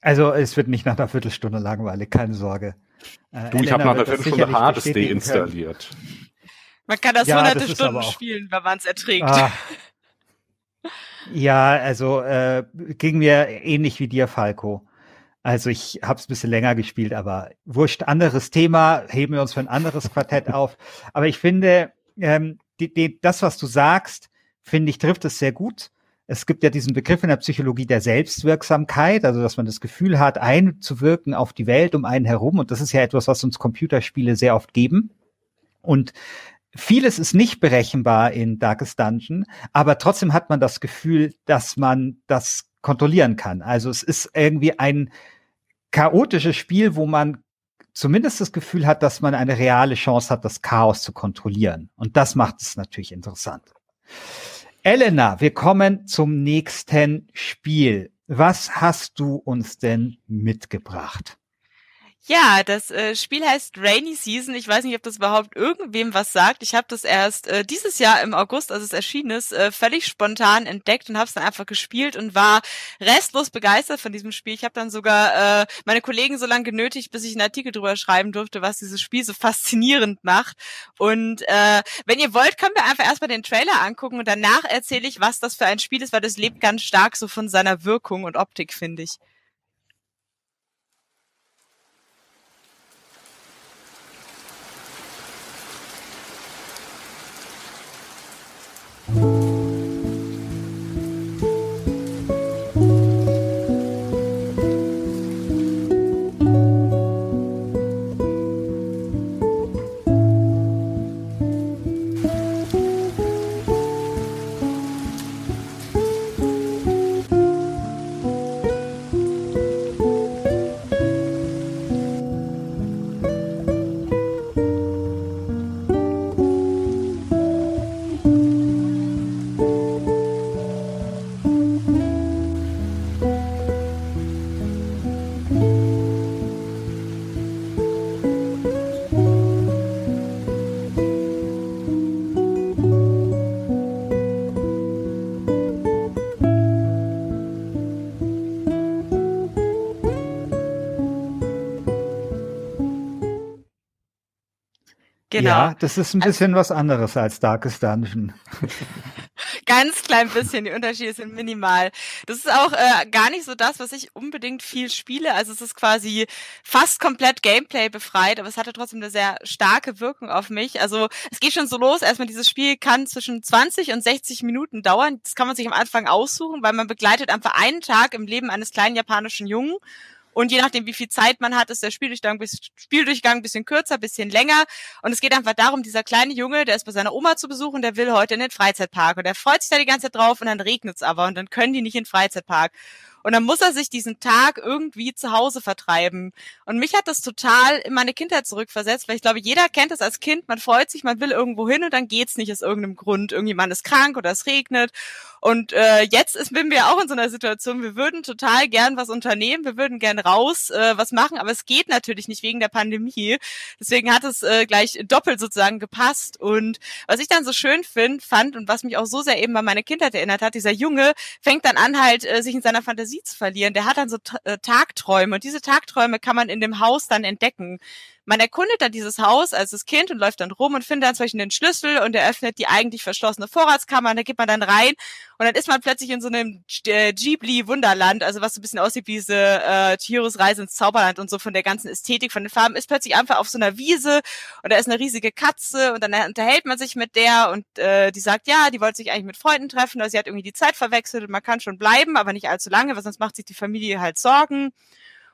S2: Also es wird nicht nach einer Viertelstunde langweilig, keine Sorge.
S6: Äh, du, ich habe nach einer Viertelstunde Hades deinstalliert.
S4: Man kann das ja, hunderte das Stunden spielen, wenn man es erträgt. Ah.
S2: Ja, also äh, ging mir ähnlich wie dir, Falco. Also ich habe es ein bisschen länger gespielt, aber wurscht, anderes Thema, heben wir uns für ein anderes Quartett [LAUGHS] auf. Aber ich finde, ähm, die, die, das, was du sagst, finde ich, trifft es sehr gut. Es gibt ja diesen Begriff in der Psychologie der Selbstwirksamkeit, also dass man das Gefühl hat, einzuwirken auf die Welt um einen herum. Und das ist ja etwas, was uns Computerspiele sehr oft geben. Und vieles ist nicht berechenbar in Darkest Dungeon, aber trotzdem hat man das Gefühl, dass man das kontrollieren kann. Also es ist irgendwie ein chaotisches Spiel, wo man zumindest das Gefühl hat, dass man eine reale Chance hat, das Chaos zu kontrollieren. Und das macht es natürlich interessant. Elena, wir kommen zum nächsten Spiel. Was hast du uns denn mitgebracht?
S4: Ja, das äh, Spiel heißt Rainy Season. Ich weiß nicht, ob das überhaupt irgendwem was sagt. Ich habe das erst äh, dieses Jahr im August, als es erschienen ist, äh, völlig spontan entdeckt und habe es dann einfach gespielt und war restlos begeistert von diesem Spiel. Ich habe dann sogar meine Kollegen so lange genötigt, bis ich einen Artikel drüber schreiben durfte, was dieses Spiel so [LAUGHS] faszinierend macht. Und wenn ihr wollt, können wir einfach erstmal den Trailer angucken und danach erzähle ich, was das für ein Spiel ist, weil das lebt ganz stark so von seiner Wirkung und Optik, finde ich.
S2: Genau. Ja, das ist ein bisschen also, was anderes als Darkest Dungeon. [LAUGHS]
S4: Ganz klein bisschen, die Unterschiede sind minimal. Das ist auch äh, gar nicht so das, was ich unbedingt viel spiele. Also es ist quasi fast komplett Gameplay befreit, aber es hatte trotzdem eine sehr starke Wirkung auf mich. Also es geht schon so los. Erstmal dieses Spiel kann zwischen 20 und 60 Minuten dauern. Das kann man sich am Anfang aussuchen, weil man begleitet einfach einen Tag im Leben eines kleinen japanischen Jungen und je nachdem, wie viel Zeit man hat, ist der Spieldurchgang, Spieldurchgang ein bisschen kürzer, ein bisschen länger. Und es geht einfach darum, dieser kleine Junge, der ist bei seiner Oma zu besuchen, der will heute in den Freizeitpark. Und der freut sich da die ganze Zeit drauf und dann regnet es aber und dann können die nicht in den Freizeitpark. Und dann muss er sich diesen Tag irgendwie zu Hause vertreiben. Und mich hat das total in meine Kindheit zurückversetzt, weil ich glaube, jeder kennt das als Kind. Man freut sich, man will irgendwo hin und dann geht's nicht aus irgendeinem Grund. Irgendjemand ist krank oder es regnet. Und äh, jetzt ist, sind wir auch in so einer Situation, wir würden total gern was unternehmen, wir würden gern raus äh, was machen, aber es geht natürlich nicht wegen der Pandemie. Deswegen hat es äh, gleich doppelt sozusagen gepasst. Und was ich dann so schön find, fand und was mich auch so sehr eben an meine Kindheit erinnert hat, dieser Junge fängt dann an, halt äh, sich in seiner Fantasie zu verlieren. Der hat dann so äh, Tagträume und diese Tagträume kann man in dem Haus dann entdecken. Man erkundet dann dieses Haus als das Kind und läuft dann rum und findet dann Beispiel den Schlüssel und eröffnet die eigentlich verschlossene Vorratskammer und da geht man dann rein und dann ist man plötzlich in so einem äh, Ghibli-Wunderland, also was so ein bisschen aussieht wie diese äh, Chihiros Reise ins Zauberland und so von der ganzen Ästhetik, von den Farben, ist plötzlich einfach auf so einer Wiese und da ist eine riesige Katze und dann unterhält man sich mit der und äh, die sagt, ja, die wollte sich eigentlich mit Freunden treffen, oder sie hat irgendwie die Zeit verwechselt und man kann schon bleiben, aber nicht allzu lange, weil sonst macht sich die Familie halt Sorgen.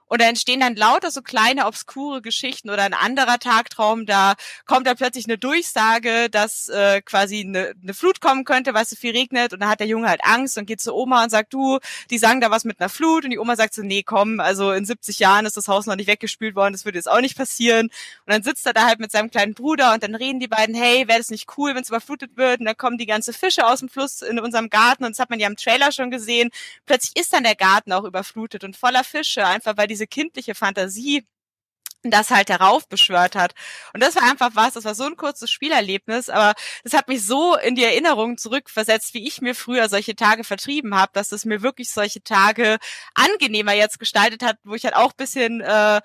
S4: Und da entstehen dann lauter so kleine, obskure Geschichten oder ein anderer Tagtraum, da kommt dann plötzlich eine Durchsage, dass äh, quasi eine, eine Flut kommen könnte, weil es so viel regnet. Und dann hat der Junge halt Angst und geht zu Oma und sagt, du, die sagen da was mit einer Flut. Und die Oma sagt so, nee, komm, also in 70 Jahren ist das Haus noch nicht weggespült worden, das würde jetzt auch nicht passieren. Und dann sitzt er da halt mit seinem kleinen Bruder und dann reden die beiden, hey, wäre das nicht cool, wenn es überflutet wird? Und dann kommen die ganze Fische aus dem Fluss in unserem Garten. Und das hat man ja im Trailer schon gesehen. Plötzlich ist dann der Garten auch überflutet und voller Fische, einfach weil diese kindliche Fantasie das halt heraufbeschwört hat. Und das war einfach was, das war so ein kurzes Spielerlebnis, aber das hat mich so in die Erinnerung zurückversetzt, wie ich mir früher solche Tage vertrieben habe, dass es mir wirklich solche Tage angenehmer jetzt gestaltet hat, wo ich halt auch bisschen äh,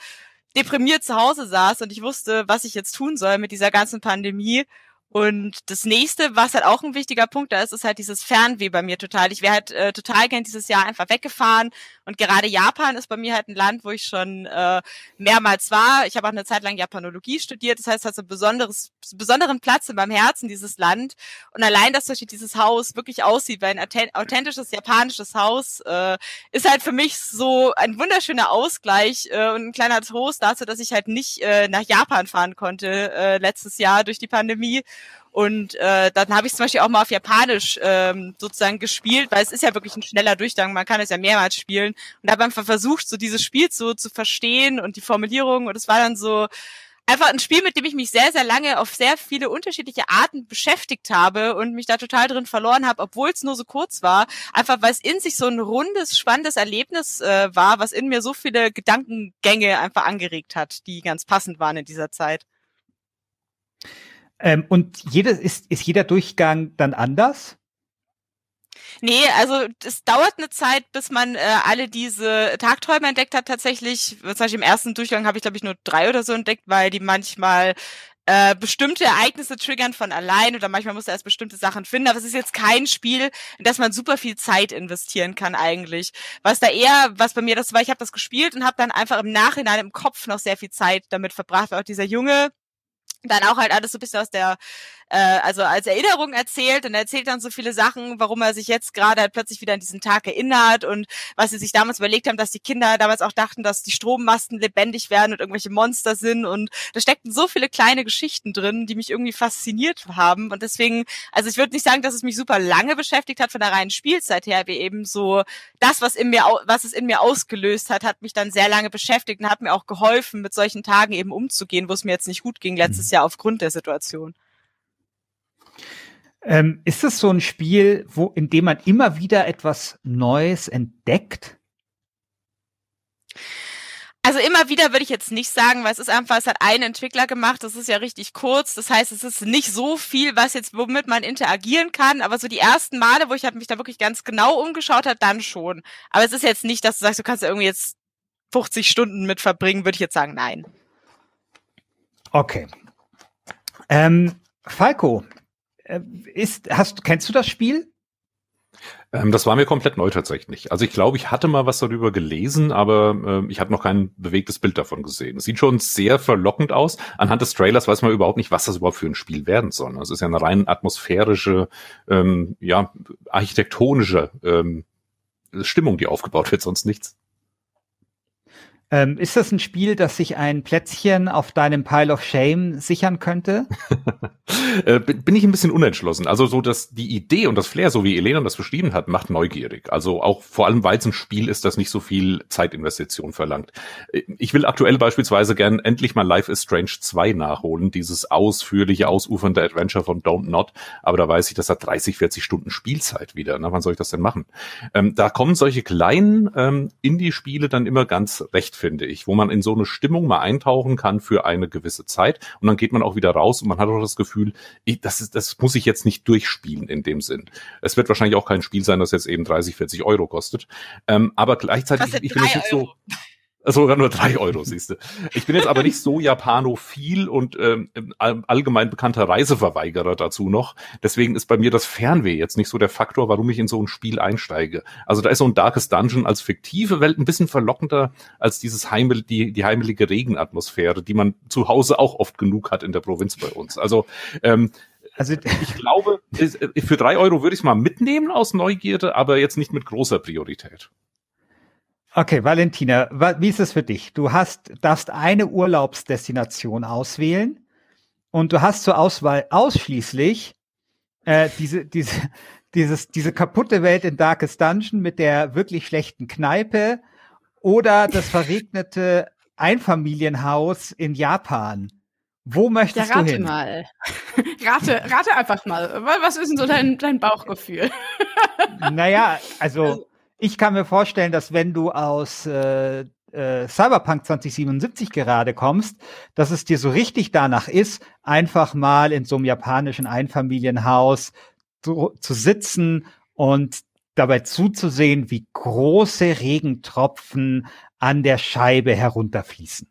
S4: deprimiert zu Hause saß und ich wusste, was ich jetzt tun soll mit dieser ganzen Pandemie. Und das nächste, was halt auch ein wichtiger Punkt da ist, ist halt dieses Fernweh bei mir total. Ich wäre halt äh, total gern dieses Jahr einfach weggefahren. Und gerade Japan ist bei mir halt ein Land, wo ich schon äh, mehrmals war. Ich habe auch eine Zeit lang Japanologie studiert. Das heißt, es hat so ein besonderes, besonderen Platz in meinem Herzen, dieses Land. Und allein, dass durch dieses Haus wirklich aussieht, weil ein authentisches japanisches Haus, äh, ist halt für mich so ein wunderschöner Ausgleich äh, und ein kleiner Trost dazu, dass ich halt nicht äh, nach Japan fahren konnte äh, letztes Jahr durch die Pandemie und äh, dann habe ich zum Beispiel auch mal auf Japanisch ähm, sozusagen gespielt, weil es ist ja wirklich ein schneller Durchgang, man kann es ja mehrmals spielen. Und habe einfach versucht, so dieses Spiel so zu verstehen und die Formulierung. Und es war dann so einfach ein Spiel, mit dem ich mich sehr, sehr lange auf sehr viele unterschiedliche Arten beschäftigt habe und mich da total drin verloren habe, obwohl es nur so kurz war. Einfach weil es in sich so ein rundes, spannendes Erlebnis äh, war, was in mir so viele Gedankengänge einfach angeregt hat, die ganz passend waren in dieser Zeit.
S2: Ähm, und jedes, ist, ist jeder Durchgang dann anders?
S4: Nee, also es dauert eine Zeit, bis man äh, alle diese Tagträume entdeckt hat. Tatsächlich, zum Beispiel im ersten Durchgang habe ich, glaube ich, nur drei oder so entdeckt, weil die manchmal äh, bestimmte Ereignisse triggern von allein oder manchmal muss er erst bestimmte Sachen finden. Aber es ist jetzt kein Spiel, in das man super viel Zeit investieren kann eigentlich. Was da eher, was bei mir das war, ich habe das gespielt und habe dann einfach im Nachhinein im Kopf noch sehr viel Zeit damit verbracht, weil auch dieser Junge dann auch halt alles so ein bisschen aus der äh, also als Erinnerung erzählt und er erzählt dann so viele Sachen, warum er sich jetzt gerade halt plötzlich wieder an diesen Tag erinnert und was sie sich damals überlegt haben, dass die Kinder damals auch dachten, dass die Strommasten lebendig werden und irgendwelche Monster sind und da steckten so viele kleine Geschichten drin, die mich irgendwie fasziniert haben und deswegen, also ich würde nicht sagen, dass es mich super lange beschäftigt hat von der reinen Spielzeit her, wie eben so das, was in mir, was es in mir ausgelöst hat, hat mich dann sehr lange beschäftigt und hat mir auch geholfen, mit solchen Tagen eben umzugehen, wo es mir jetzt nicht gut ging letztes. Jahr aufgrund der Situation.
S2: Ähm, ist es so ein Spiel, wo, in dem man immer wieder etwas Neues entdeckt?
S4: Also immer wieder würde ich jetzt nicht sagen, weil es ist einfach, es hat ein Entwickler gemacht, das ist ja richtig kurz. Das heißt, es ist nicht so viel, was jetzt, womit man interagieren kann. Aber so die ersten Male, wo ich halt mich da wirklich ganz genau umgeschaut hat, dann schon. Aber es ist jetzt nicht, dass du sagst, du kannst irgendwie jetzt 50 Stunden mit verbringen, würde ich jetzt sagen, nein.
S2: Okay. Ähm, Falco, ist, hast, kennst du das Spiel?
S6: Ähm, das war mir komplett neu tatsächlich. Also ich glaube, ich hatte mal was darüber gelesen, aber äh, ich hatte noch kein bewegtes Bild davon gesehen. Es sieht schon sehr verlockend aus. Anhand des Trailers weiß man überhaupt nicht, was das überhaupt für ein Spiel werden soll. Es ist ja eine rein atmosphärische, ähm, ja, architektonische ähm, Stimmung, die aufgebaut wird, sonst nichts.
S2: Ähm, ist das ein Spiel, das sich ein Plätzchen auf deinem Pile of Shame sichern könnte? [LAUGHS]
S6: äh, bin ich ein bisschen unentschlossen. Also so, dass die Idee und das Flair, so wie Elena das beschrieben hat, macht neugierig. Also auch vor allem, weil es ein Spiel ist, das nicht so viel Zeitinvestition verlangt. Äh, ich will aktuell beispielsweise gern endlich mal Life is Strange 2 nachholen, dieses ausführliche, ausufernde Adventure von Don't Not. Aber da weiß ich, das hat 30, 40 Stunden Spielzeit wieder. Na, wann soll ich das denn machen? Ähm, da kommen solche kleinen ähm, Indie-Spiele dann immer ganz recht finde ich, wo man in so eine Stimmung mal eintauchen kann für eine gewisse Zeit und dann geht man auch wieder raus und man hat auch das Gefühl, ich, das, ist, das muss ich jetzt nicht durchspielen in dem Sinn. Es wird wahrscheinlich auch kein Spiel sein, das jetzt eben 30, 40 Euro kostet, ähm, aber gleichzeitig, ich bin jetzt so Sogar nur drei Euro, siehst du. Ich bin jetzt aber nicht so japanophil und ähm, allgemein bekannter Reiseverweigerer dazu noch. Deswegen ist bei mir das Fernweh jetzt nicht so der Faktor, warum ich in so ein Spiel einsteige. Also da ist so ein Darkest Dungeon als fiktive Welt ein bisschen verlockender als dieses heimel die, die heimelige Regenatmosphäre, die man zu Hause auch oft genug hat in der Provinz bei uns. Also ähm, also ich glaube, für drei Euro würde ich es mal mitnehmen aus Neugierde, aber jetzt nicht mit großer Priorität.
S2: Okay, Valentina, wie ist es für dich? Du hast, darfst eine Urlaubsdestination auswählen und du hast zur Auswahl ausschließlich äh, diese, diese, [LAUGHS] dieses, diese kaputte Welt in Darkest Dungeon mit der wirklich schlechten Kneipe oder das verregnete Einfamilienhaus in Japan. Wo möchtest ja,
S5: rate
S2: du hin?
S5: mal. [LAUGHS] rate, rate einfach mal. Was ist denn so dein, dein Bauchgefühl?
S2: naja, [LAUGHS] also, also ich kann mir vorstellen, dass wenn du aus äh, äh, Cyberpunk 2077 gerade kommst, dass es dir so richtig danach ist, einfach mal in so einem japanischen Einfamilienhaus zu, zu sitzen und dabei zuzusehen, wie große Regentropfen an der Scheibe herunterfließen.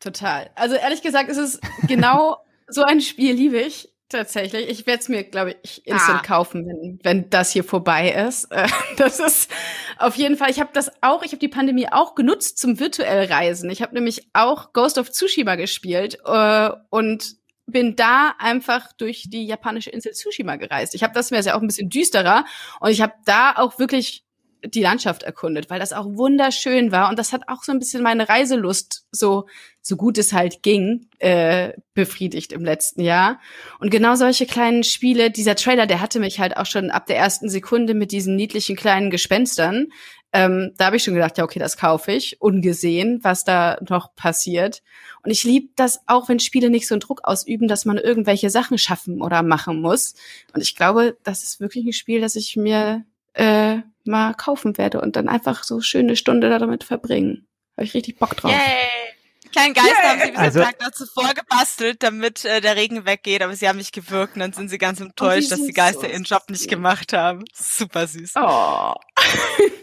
S5: Total. Also ehrlich gesagt ist es genau [LAUGHS] so ein Spiel liebe ich. Tatsächlich. Ich werde es mir, glaube ich, instant ah. kaufen, wenn, wenn das hier vorbei ist. [LAUGHS] Äh, das ist auf jeden Fall. Ich habe das auch, ich habe die Pandemie auch genutzt zum virtuell Reisen. Ich habe nämlich auch Ghost of Tsushima gespielt äh, und bin da einfach durch die japanische Insel Tsushima gereist. Ich habe das mir ja auch ein bisschen düsterer und ich habe da auch wirklich die Landschaft erkundet, weil das auch wunderschön war und das hat auch so ein bisschen meine Reiselust so so gut es halt ging äh, befriedigt im letzten Jahr. Und genau solche kleinen Spiele dieser Trailer der hatte mich halt auch schon ab der ersten Sekunde mit diesen niedlichen kleinen Gespenstern ähm, da habe ich schon gedacht ja okay das kaufe ich ungesehen was da noch passiert. Und ich liebe das auch wenn Spiele nicht so einen Druck ausüben dass man irgendwelche Sachen schaffen oder machen muss. Und ich glaube das ist wirklich ein Spiel das ich mir äh, mal kaufen werde und dann einfach so schöne Stunde damit verbringen. Habe ich richtig Bock drauf.
S4: Yay! Kleinen Geist yeah. haben sie bis also, Tag noch zuvor gebastelt, damit äh, der Regen weggeht, aber sie haben mich gewirkt und dann sind sie ganz enttäuscht, oh, dass die Geister so ihren Job nicht gemacht haben. Super süß. Oh. [LAUGHS]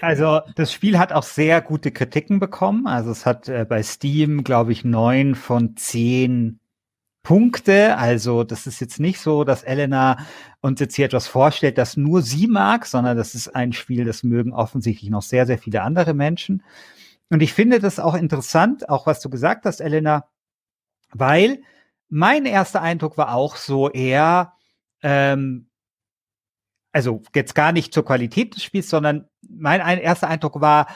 S2: Also das Spiel hat auch sehr gute Kritiken bekommen. Also es hat äh, bei Steam, glaube ich, neun von zehn Punkte. Also das ist jetzt nicht so, dass Elena uns jetzt hier etwas vorstellt, das nur sie mag, sondern das ist ein Spiel, das mögen offensichtlich noch sehr, sehr viele andere Menschen. Und ich finde das auch interessant, auch was du gesagt hast, Elena, weil mein erster Eindruck war auch so eher, ähm, also jetzt gar nicht zur Qualität des Spiels, sondern mein erster Eindruck war,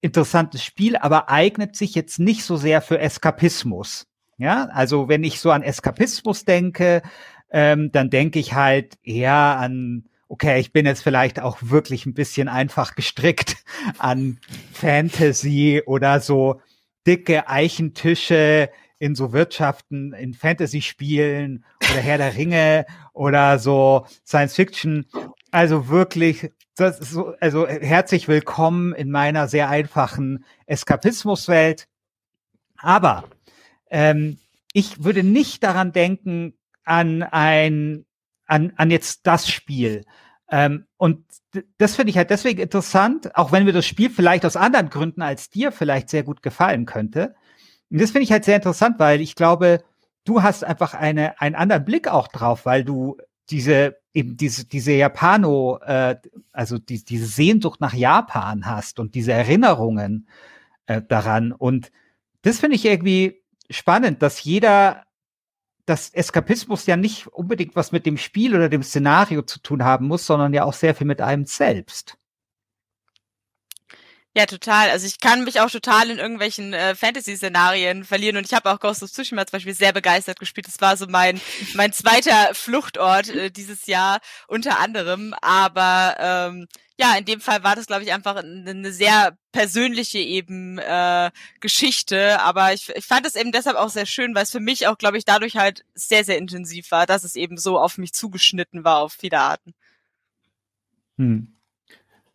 S2: interessantes Spiel, aber eignet sich jetzt nicht so sehr für Eskapismus. Ja, also wenn ich so an Eskapismus denke, ähm, dann denke ich halt eher an, okay, ich bin jetzt vielleicht auch wirklich ein bisschen einfach gestrickt [LAUGHS] an Fantasy oder so dicke Eichentische in so Wirtschaften, in Fantasy-Spielen oder Herr der Ringe oder so Science Fiction. Also wirklich, das ist so, also herzlich willkommen in meiner sehr einfachen Eskapismuswelt. Aber ähm, ich würde nicht daran denken, an ein, an, an jetzt das Spiel. Ähm, und das finde ich halt deswegen interessant, auch wenn mir das Spiel vielleicht aus anderen Gründen als dir vielleicht sehr gut gefallen könnte. Und das finde ich halt sehr interessant, weil ich glaube, du hast einfach eine, einen anderen Blick auch drauf, weil du diese eben diese diese Japano, äh, also die, diese Sehnsucht nach Japan hast und diese Erinnerungen äh, daran. Und das finde ich irgendwie spannend, dass jeder, dass Eskapismus ja nicht unbedingt was mit dem Spiel oder dem Szenario zu tun haben muss, sondern ja auch sehr viel mit einem selbst.
S4: Ja, total. Also ich kann mich auch total in irgendwelchen äh, Fantasy-Szenarien verlieren und ich habe auch Ghost of Tsushima zum Beispiel sehr begeistert gespielt. Das war so mein mein zweiter Fluchtort äh, dieses Jahr unter anderem. Aber ähm, ja, in dem Fall war das, glaube ich, einfach eine sehr persönliche eben äh, Geschichte. Aber ich, ich fand es eben deshalb auch sehr schön, weil es für mich auch, glaube ich, dadurch halt sehr, sehr intensiv war, dass es eben so auf mich zugeschnitten war auf viele Arten.
S6: Hm.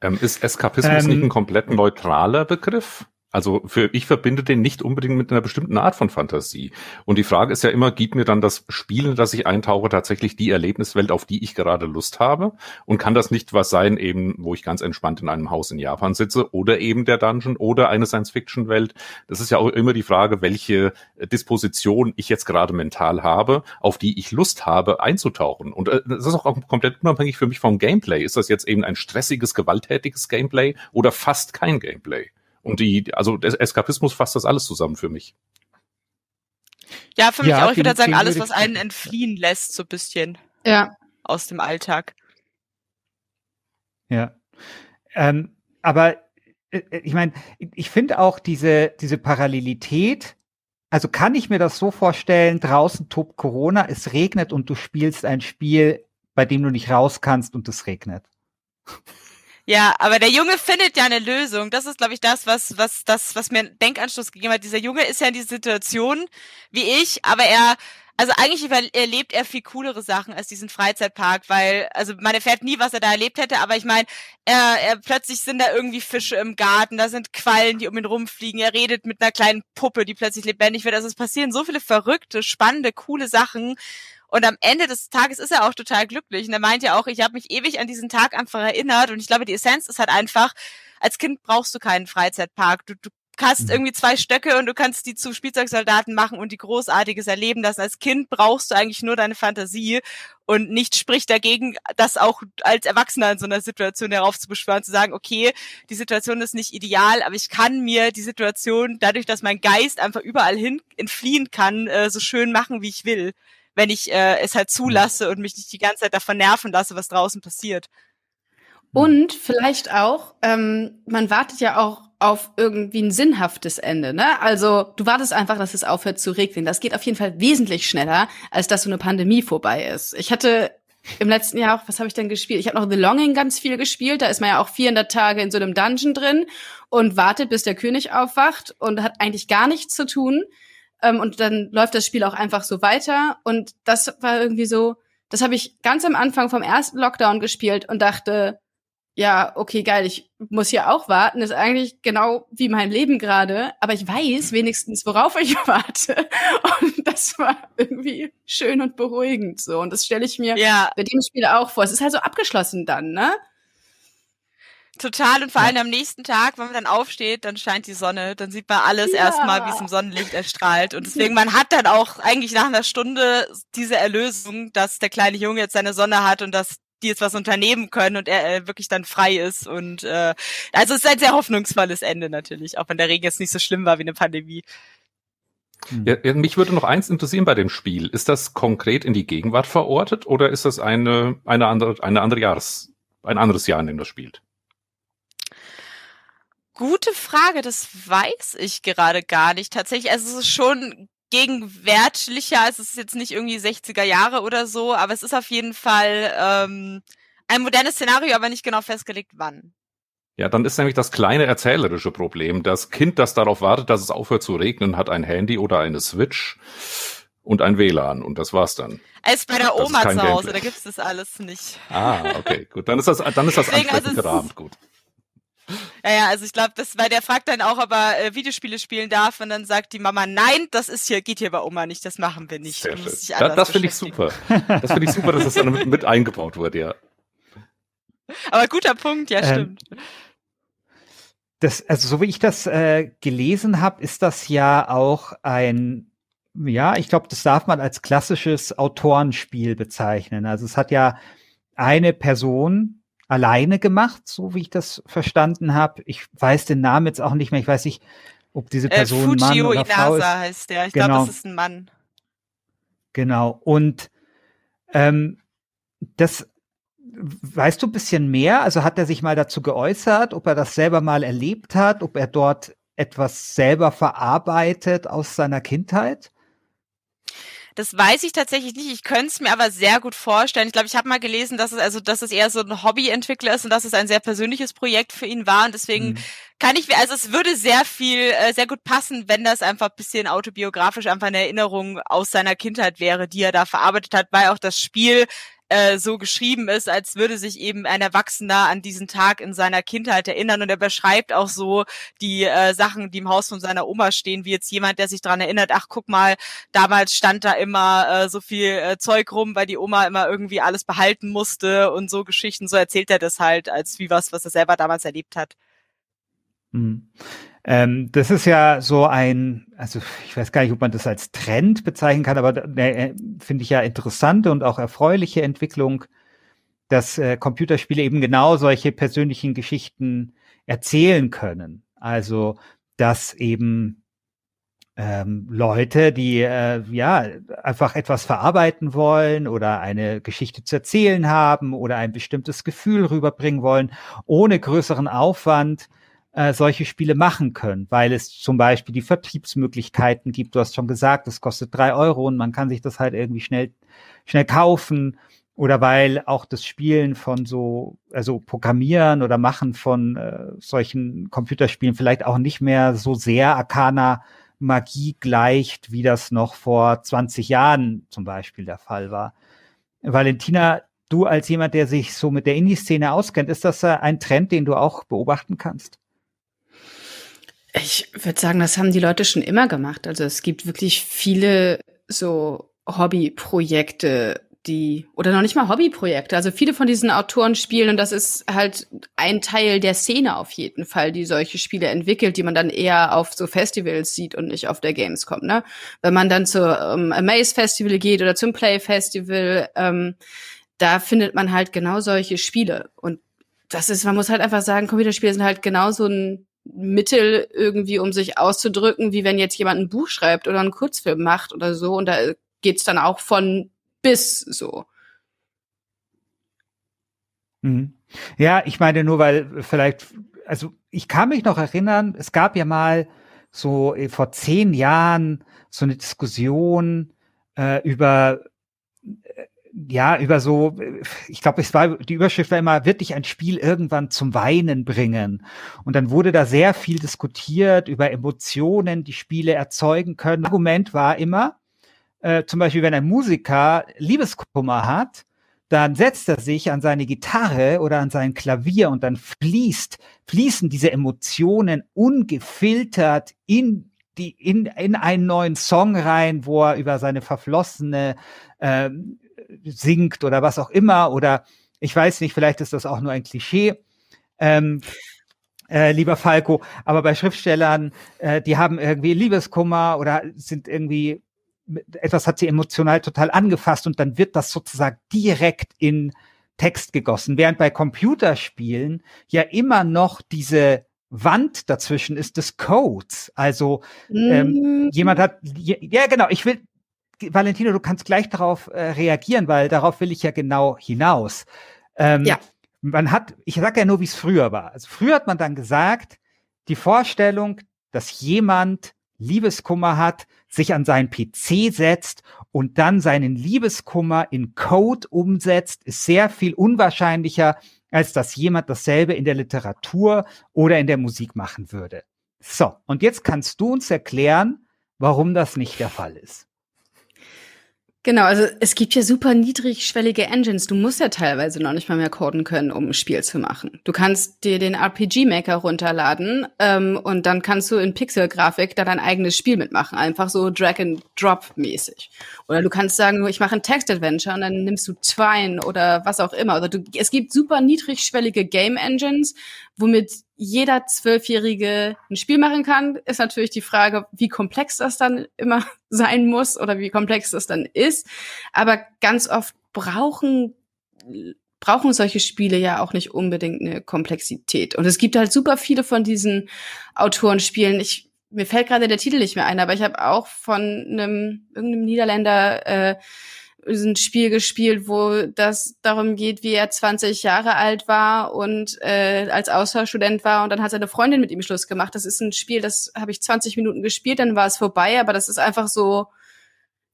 S6: Ähm, ist Eskapismus ähm, nicht ein komplett neutraler Begriff? Also für ich verbinde den nicht unbedingt mit einer bestimmten Art von Fantasie. Und die Frage ist ja immer, gibt mir dann das Spiel, in das ich eintauche, tatsächlich die Erlebniswelt, auf die ich gerade Lust habe? Und kann das nicht was sein, eben, wo ich ganz entspannt in einem Haus in Japan sitze oder eben der Dungeon oder eine Science-Fiction-Welt? Das ist ja auch immer die Frage, welche Disposition ich jetzt gerade mental habe, auf die ich Lust habe, einzutauchen. Und äh, das ist auch komplett unabhängig für mich vom Gameplay. Ist das jetzt eben ein stressiges, gewalttätiges Gameplay oder fast kein Gameplay? Und die, also der Eskapismus fasst das alles zusammen für mich.
S4: Ja, für mich ja, auch. Ich würde sagen, alles, was einen entfliehen lässt, so ein bisschen.
S5: Ja.
S4: Aus dem Alltag.
S2: Ja. Ähm, aber äh, äh, ich meine, ich finde auch diese, diese Parallelität, also kann ich mir das so vorstellen, draußen tobt Corona, es regnet und du spielst ein Spiel, bei dem du nicht raus kannst und es regnet.
S4: Ja, aber der Junge findet ja eine Lösung. Das ist, glaube ich, das, was, was, das, was mir einen Denkanstoß gegeben hat. Dieser Junge ist ja in dieser Situation wie ich, aber er, also eigentlich erlebt er viel coolere Sachen als diesen Freizeitpark, weil, also man erfährt nie, was er da erlebt hätte, aber ich meine, er, er plötzlich sind da irgendwie Fische im Garten, da sind Quallen, die um ihn rumfliegen, er redet mit einer kleinen Puppe, die plötzlich lebendig wird. Also es passieren so viele verrückte, spannende, coole Sachen, und am Ende des Tages ist er auch total glücklich. Und er meint ja auch, ich habe mich ewig an diesen Tag einfach erinnert. Und ich glaube, die Essenz ist halt einfach, als Kind brauchst du keinen Freizeitpark. Du, du hast mhm. irgendwie zwei Stöcke und du kannst die zu Spielzeugsoldaten machen und die Großartiges erleben lassen. Als Kind brauchst du eigentlich nur deine Fantasie und nichts spricht dagegen, das auch als Erwachsener in so einer Situation heraufzubeschwören, zu sagen, okay, die Situation ist nicht ideal, aber ich kann mir die Situation dadurch, dass mein Geist einfach überall hin entfliehen kann, äh, so schön machen, wie ich will wenn ich äh, es halt zulasse und mich nicht die ganze Zeit davon nerven lasse, was draußen passiert.
S5: Und vielleicht auch, ähm, man wartet ja auch auf irgendwie ein sinnhaftes Ende, ne? Also du wartest einfach, dass es aufhört zu regnen. Das geht auf jeden Fall wesentlich schneller, als dass so eine Pandemie vorbei ist. Ich hatte im letzten Jahr auch, was habe ich denn gespielt? Ich habe noch The Longing ganz viel gespielt. Da ist man ja auch 400 Tage in so einem Dungeon drin und wartet, bis der König aufwacht und hat eigentlich gar nichts zu tun. Ähm, und dann läuft das Spiel auch einfach so weiter. Und das war irgendwie so, das habe ich ganz am Anfang vom ersten Lockdown gespielt und dachte, ja, okay, geil, ich muss hier auch warten. Das ist eigentlich genau wie mein Leben gerade. Aber ich weiß wenigstens, worauf ich [LAUGHS] warte. Und das war irgendwie schön und beruhigend so. Und das stelle ich mir ja. bei dem Spiel auch vor. Es ist halt so abgeschlossen dann, ne?
S4: Total und vor allem am nächsten Tag, wenn man dann aufsteht, dann scheint die Sonne, dann sieht man alles ja. erstmal, wie es im Sonnenlicht erstrahlt. Und deswegen, man hat dann auch eigentlich nach einer Stunde diese Erlösung, dass der kleine Junge jetzt seine Sonne hat und dass die jetzt was unternehmen können und er äh, wirklich dann frei ist. Und äh, also es ist ein sehr hoffnungsvolles Ende natürlich, auch wenn der Regen jetzt nicht so schlimm war wie eine Pandemie.
S6: Ja, mich würde noch eins interessieren bei dem Spiel. Ist das konkret in die Gegenwart verortet oder ist das eine, eine andere, eine andere Jahres, ein anderes Jahr, in dem das spielt?
S4: Gute Frage, das weiß ich gerade gar nicht. Tatsächlich, also es ist schon gegenwärtlicher, also es ist jetzt nicht irgendwie 60er Jahre oder so, aber es ist auf jeden Fall ähm, ein modernes Szenario, aber nicht genau festgelegt, wann.
S6: Ja, dann ist nämlich das kleine erzählerische Problem. Das Kind, das darauf wartet, dass es aufhört zu regnen, hat ein Handy oder eine Switch und ein WLAN und das war's dann.
S4: Als bei der Oma zu Hause, da gibt's das alles nicht.
S6: Ah, okay, gut. Dann ist das, dann ist das Deswegen, also gerahmt, gut.
S4: Ja, ja, also ich glaube, das, weil der fragt dann auch, ob er äh, Videospiele spielen darf und dann sagt die Mama, nein, das ist hier, geht hier bei Oma nicht, das machen wir nicht.
S6: Sehr schön. Das, das finde ich super. Das finde ich super, dass das dann mit, mit, eingebaut wurde, ja.
S4: Aber guter Punkt, ja, ähm, stimmt.
S2: Das, also so wie ich das äh, gelesen habe, ist das ja auch ein, ja, ich glaube, das darf man als klassisches Autorenspiel bezeichnen. Also es hat ja eine Person, alleine gemacht, so wie ich das verstanden habe. Ich weiß den Namen jetzt auch nicht mehr. Ich weiß nicht, ob diese äh, Person äh, Mann oder Inasa Frau ist.
S4: heißt der. Ich genau. glaube, das ist ein Mann.
S2: Genau. Und ähm, das weißt du ein bisschen mehr? Also hat er sich mal dazu geäußert, ob er das selber mal erlebt hat, ob er dort etwas selber verarbeitet aus seiner Kindheit?
S4: Das weiß ich tatsächlich nicht. Ich könnte es mir aber sehr gut vorstellen. Ich glaube, ich habe mal gelesen, dass es also, dass es eher so ein Hobbyentwickler ist und dass es ein sehr persönliches Projekt für ihn war. Und deswegen mhm. kann ich, also es würde sehr viel, äh, sehr gut passen, wenn das einfach ein bisschen autobiografisch einfach eine Erinnerung aus seiner Kindheit wäre, die er da verarbeitet hat, weil auch das Spiel äh, so geschrieben ist, als würde sich eben ein Erwachsener an diesen Tag in seiner Kindheit erinnern und er beschreibt auch so die äh, Sachen, die im Haus von seiner Oma stehen, wie jetzt jemand, der sich dran erinnert, ach guck mal, damals stand da immer äh, so viel äh, Zeug rum, weil die Oma immer irgendwie alles behalten musste und so Geschichten, so erzählt er das halt als wie was, was er selber damals erlebt hat.
S2: Mhm. Ähm, das ist ja so ein, also ich weiß gar nicht, ob man das als Trend bezeichnen kann, aber äh, finde ich ja interessante und auch erfreuliche Entwicklung, dass äh, Computerspiele eben genau solche persönlichen Geschichten erzählen können. Also, dass eben ähm, Leute, die äh, ja einfach etwas verarbeiten wollen oder eine Geschichte zu erzählen haben oder ein bestimmtes Gefühl rüberbringen wollen, ohne größeren Aufwand äh, solche Spiele machen können, weil es zum Beispiel die Vertriebsmöglichkeiten gibt. Du hast schon gesagt, es kostet drei Euro und man kann sich das halt irgendwie schnell, schnell kaufen. Oder weil auch das Spielen von so, also Programmieren oder Machen von äh, solchen Computerspielen vielleicht auch nicht mehr so sehr Arcana Magie gleicht, wie das noch vor 20 Jahren zum Beispiel der Fall war. Valentina, du als jemand, der sich so mit der Indie-Szene auskennt, ist das ein Trend, den du auch beobachten kannst?
S5: Ich würde sagen, das haben die Leute schon immer gemacht. Also es gibt wirklich viele so Hobbyprojekte, die, oder noch nicht mal Hobbyprojekte. Also viele von diesen Autoren spielen und das ist halt ein Teil der Szene auf jeden Fall, die solche Spiele entwickelt, die man dann eher auf so Festivals sieht und nicht auf der Gamescom, ne? Wenn man dann zur ähm, Amaze Festival geht oder zum Play Festival, ähm, da findet man halt genau solche Spiele und das ist, man muss halt einfach sagen, Computerspiele sind halt genau so ein Mittel irgendwie, um sich auszudrücken, wie wenn jetzt jemand ein Buch schreibt oder einen Kurzfilm macht oder so. Und da geht's dann auch von bis so.
S2: Mhm. Ja, ich meine nur, weil vielleicht, also ich kann mich noch erinnern, es gab ja mal so äh, vor zehn Jahren so eine Diskussion äh, über ja, über so, ich glaube, es war, die Überschrift war immer, wird dich ein Spiel irgendwann zum Weinen bringen? Und dann wurde da sehr viel diskutiert über Emotionen, die Spiele erzeugen können. Argument war immer, äh, zum Beispiel, wenn ein Musiker Liebeskummer hat, dann setzt er sich an seine Gitarre oder an sein Klavier und dann fließt, fließen diese Emotionen ungefiltert in die in, in einen neuen Song rein, wo er über seine verflossene ähm, singt oder was auch immer oder ich weiß nicht, vielleicht ist das auch nur ein Klischee. Ähm, äh, lieber Falco, aber bei Schriftstellern, äh, die haben irgendwie Liebeskummer oder sind irgendwie, etwas hat sie emotional total angefasst und dann wird das sozusagen direkt in Text gegossen. Während bei Computerspielen ja immer noch diese Wand dazwischen ist des Codes. Also ähm, mm. jemand hat, ja genau, ich will, Valentino, du kannst gleich darauf äh, reagieren, weil darauf will ich ja genau hinaus. Ähm, ja. Man hat, ich sage ja nur, wie es früher war. Also früher hat man dann gesagt, die Vorstellung, dass jemand Liebeskummer hat, sich an seinen PC setzt und dann seinen Liebeskummer in Code umsetzt, ist sehr viel unwahrscheinlicher, als dass jemand dasselbe in der Literatur oder in der Musik machen würde. So, und jetzt kannst du uns erklären, warum das nicht der Fall ist.
S5: Genau, also es gibt ja super niedrigschwellige Engines. Du musst ja teilweise noch nicht mal mehr coden können, um ein Spiel zu machen. Du kannst dir den RPG-Maker runterladen ähm, und dann kannst du in Pixel-Grafik da dein eigenes Spiel mitmachen. Einfach so Drag-and-Drop-mäßig. Oder du kannst sagen, ich mache ein Text-Adventure und dann nimmst du Twine oder was auch immer. Oder du, es gibt super niedrigschwellige Game-Engines, womit jeder Zwölfjährige ein Spiel machen kann, ist natürlich die Frage, wie komplex das dann immer [LAUGHS] sein muss oder wie komplex das dann ist. Aber ganz oft brauchen brauchen solche Spiele ja auch nicht unbedingt eine Komplexität. Und es gibt halt super viele von diesen Autorenspielen. Ich mir fällt gerade der Titel nicht mehr ein, aber ich habe auch von einem irgendeinem Niederländer äh, ein Spiel gespielt, wo das darum geht, wie er 20 Jahre alt war und äh, als Austauschstudent war. Und dann hat seine Freundin mit ihm Schluss gemacht. Das ist ein Spiel, das habe ich 20 Minuten gespielt, dann war es vorbei, aber das ist einfach so,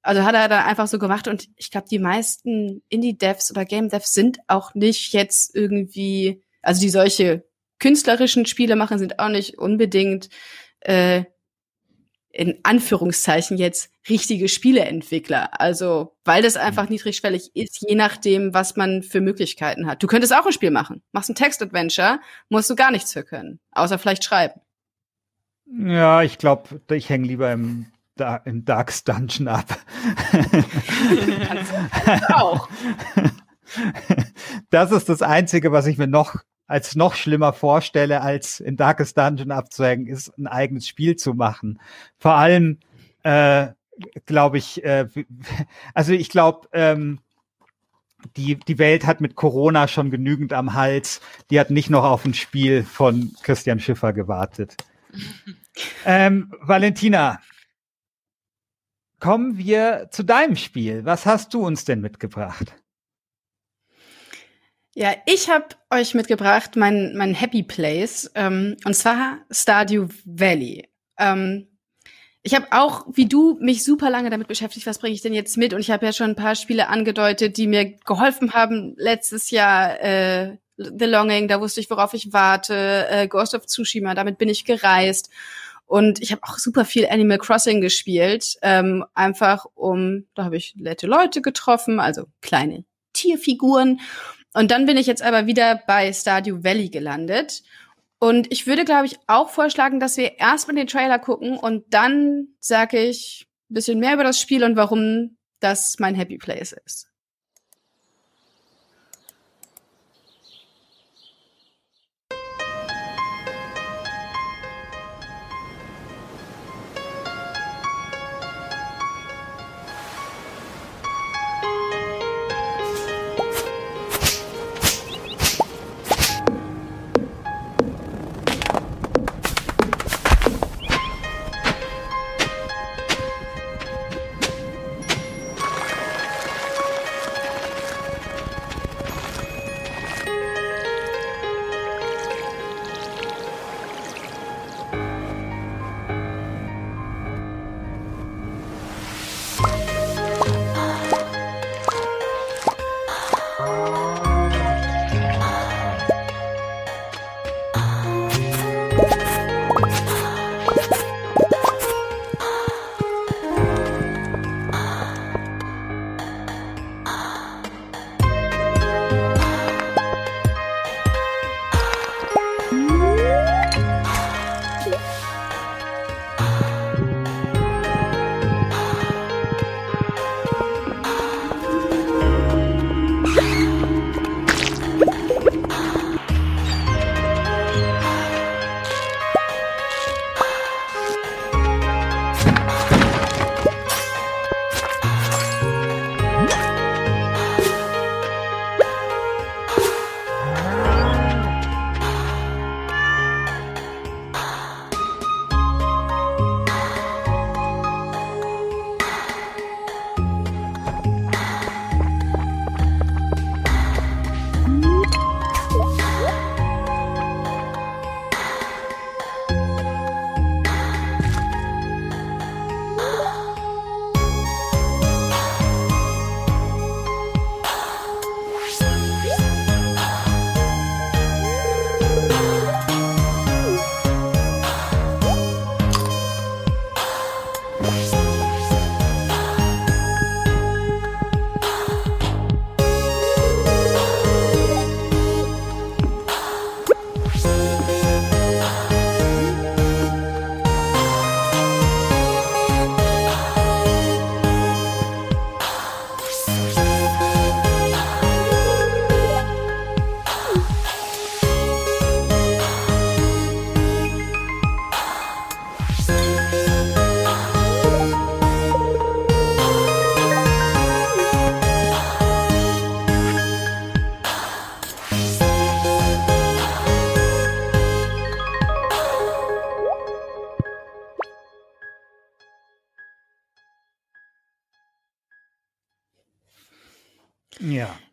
S5: also hat er dann einfach so gemacht. Und ich glaube, die meisten Indie-Devs oder Game-Devs sind auch nicht jetzt irgendwie, also die solche künstlerischen Spiele machen, sind auch nicht unbedingt äh, in Anführungszeichen jetzt richtige Spieleentwickler. Also, weil das einfach mhm. niedrigschwellig ist, je nachdem, was man für Möglichkeiten hat. Du könntest auch ein Spiel machen. Machst ein Text-Adventure, musst du gar nichts für können. Außer vielleicht schreiben.
S2: Ja, ich glaube, ich hänge lieber im, da im Darks Dungeon ab. [LAUGHS] auch. [LAUGHS] Das ist das Einzige, was ich mir noch als noch schlimmer vorstelle, als in Darkest Dungeon abzuhängen, ist ein eigenes Spiel zu machen. Vor allem, äh, glaube ich, äh, [LAUGHS] also ich glaube, ähm, die, die Welt hat mit Corona schon genügend am Hals. Die hat nicht noch auf ein Spiel von Christian Schiffer gewartet. [LAUGHS] ähm, Valentina, kommen wir zu deinem Spiel. Was hast du uns denn mitgebracht?
S5: Ja, ich habe euch mitgebracht mein, mein Happy Place ähm, und zwar Stardew Valley. Ähm, ich habe auch, wie du, mich super lange damit beschäftigt, was bringe ich denn jetzt mit? Und ich habe ja schon ein paar Spiele angedeutet, die mir geholfen haben letztes Jahr. Äh, The Longing, da wusste ich, worauf ich warte. Äh, Ghost of Tsushima, damit bin ich gereist. Und ich habe auch super viel Animal Crossing gespielt, ähm, einfach um, da habe ich nette Leute getroffen, also kleine Tierfiguren. Und dann bin ich jetzt aber wieder bei Stardew Valley gelandet. Und ich würde, glaube ich, auch vorschlagen, dass wir erstmal den Trailer gucken und dann sage ich ein bisschen mehr über das Spiel und warum das mein Happy Place ist.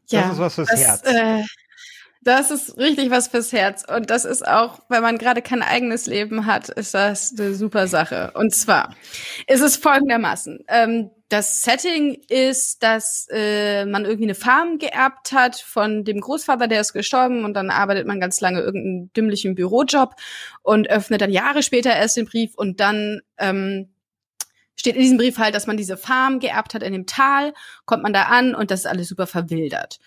S2: Ja, das ist was fürs das, Herz.
S5: Äh, das ist richtig was fürs Herz. Und das ist auch, wenn man gerade kein eigenes Leben hat, ist das eine super Sache. Und zwar ist es folgendermaßen. Ähm, das Setting ist, dass äh, man irgendwie eine Farm geerbt hat von dem Großvater, der ist gestorben und dann arbeitet man ganz lange irgendeinen dümmlichen Bürojob und öffnet dann Jahre später erst den Brief und dann ähm, steht in diesem Brief halt, dass man diese Farm geerbt hat in dem Tal, kommt man da an und das ist alles super verwildert.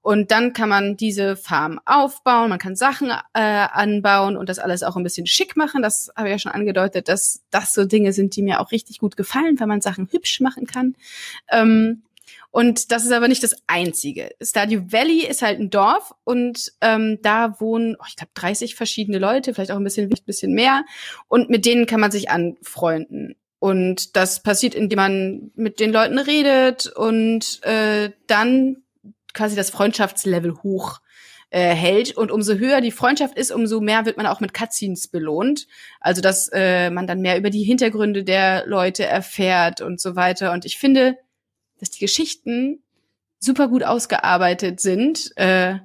S5: Und dann kann man diese Farm aufbauen, man kann Sachen äh, anbauen und das alles auch ein bisschen schick machen. Das habe ich ja schon angedeutet, dass das so Dinge sind, die mir auch richtig gut gefallen, weil man Sachen hübsch machen kann. Ähm, und das ist aber nicht das Einzige. Stadio Valley ist halt ein Dorf und ähm, da wohnen, oh, ich glaube, 30 verschiedene Leute, vielleicht auch ein bisschen, ein bisschen mehr. Und mit denen kann man sich anfreunden. Und das passiert, indem man mit den Leuten redet und äh, dann quasi das Freundschaftslevel hoch äh, hält. Und umso höher die Freundschaft ist, umso mehr wird man auch mit Cutscenes belohnt. Also dass äh, man dann mehr über die Hintergründe der Leute erfährt und so weiter. Und ich finde, dass die Geschichten super gut ausgearbeitet sind äh,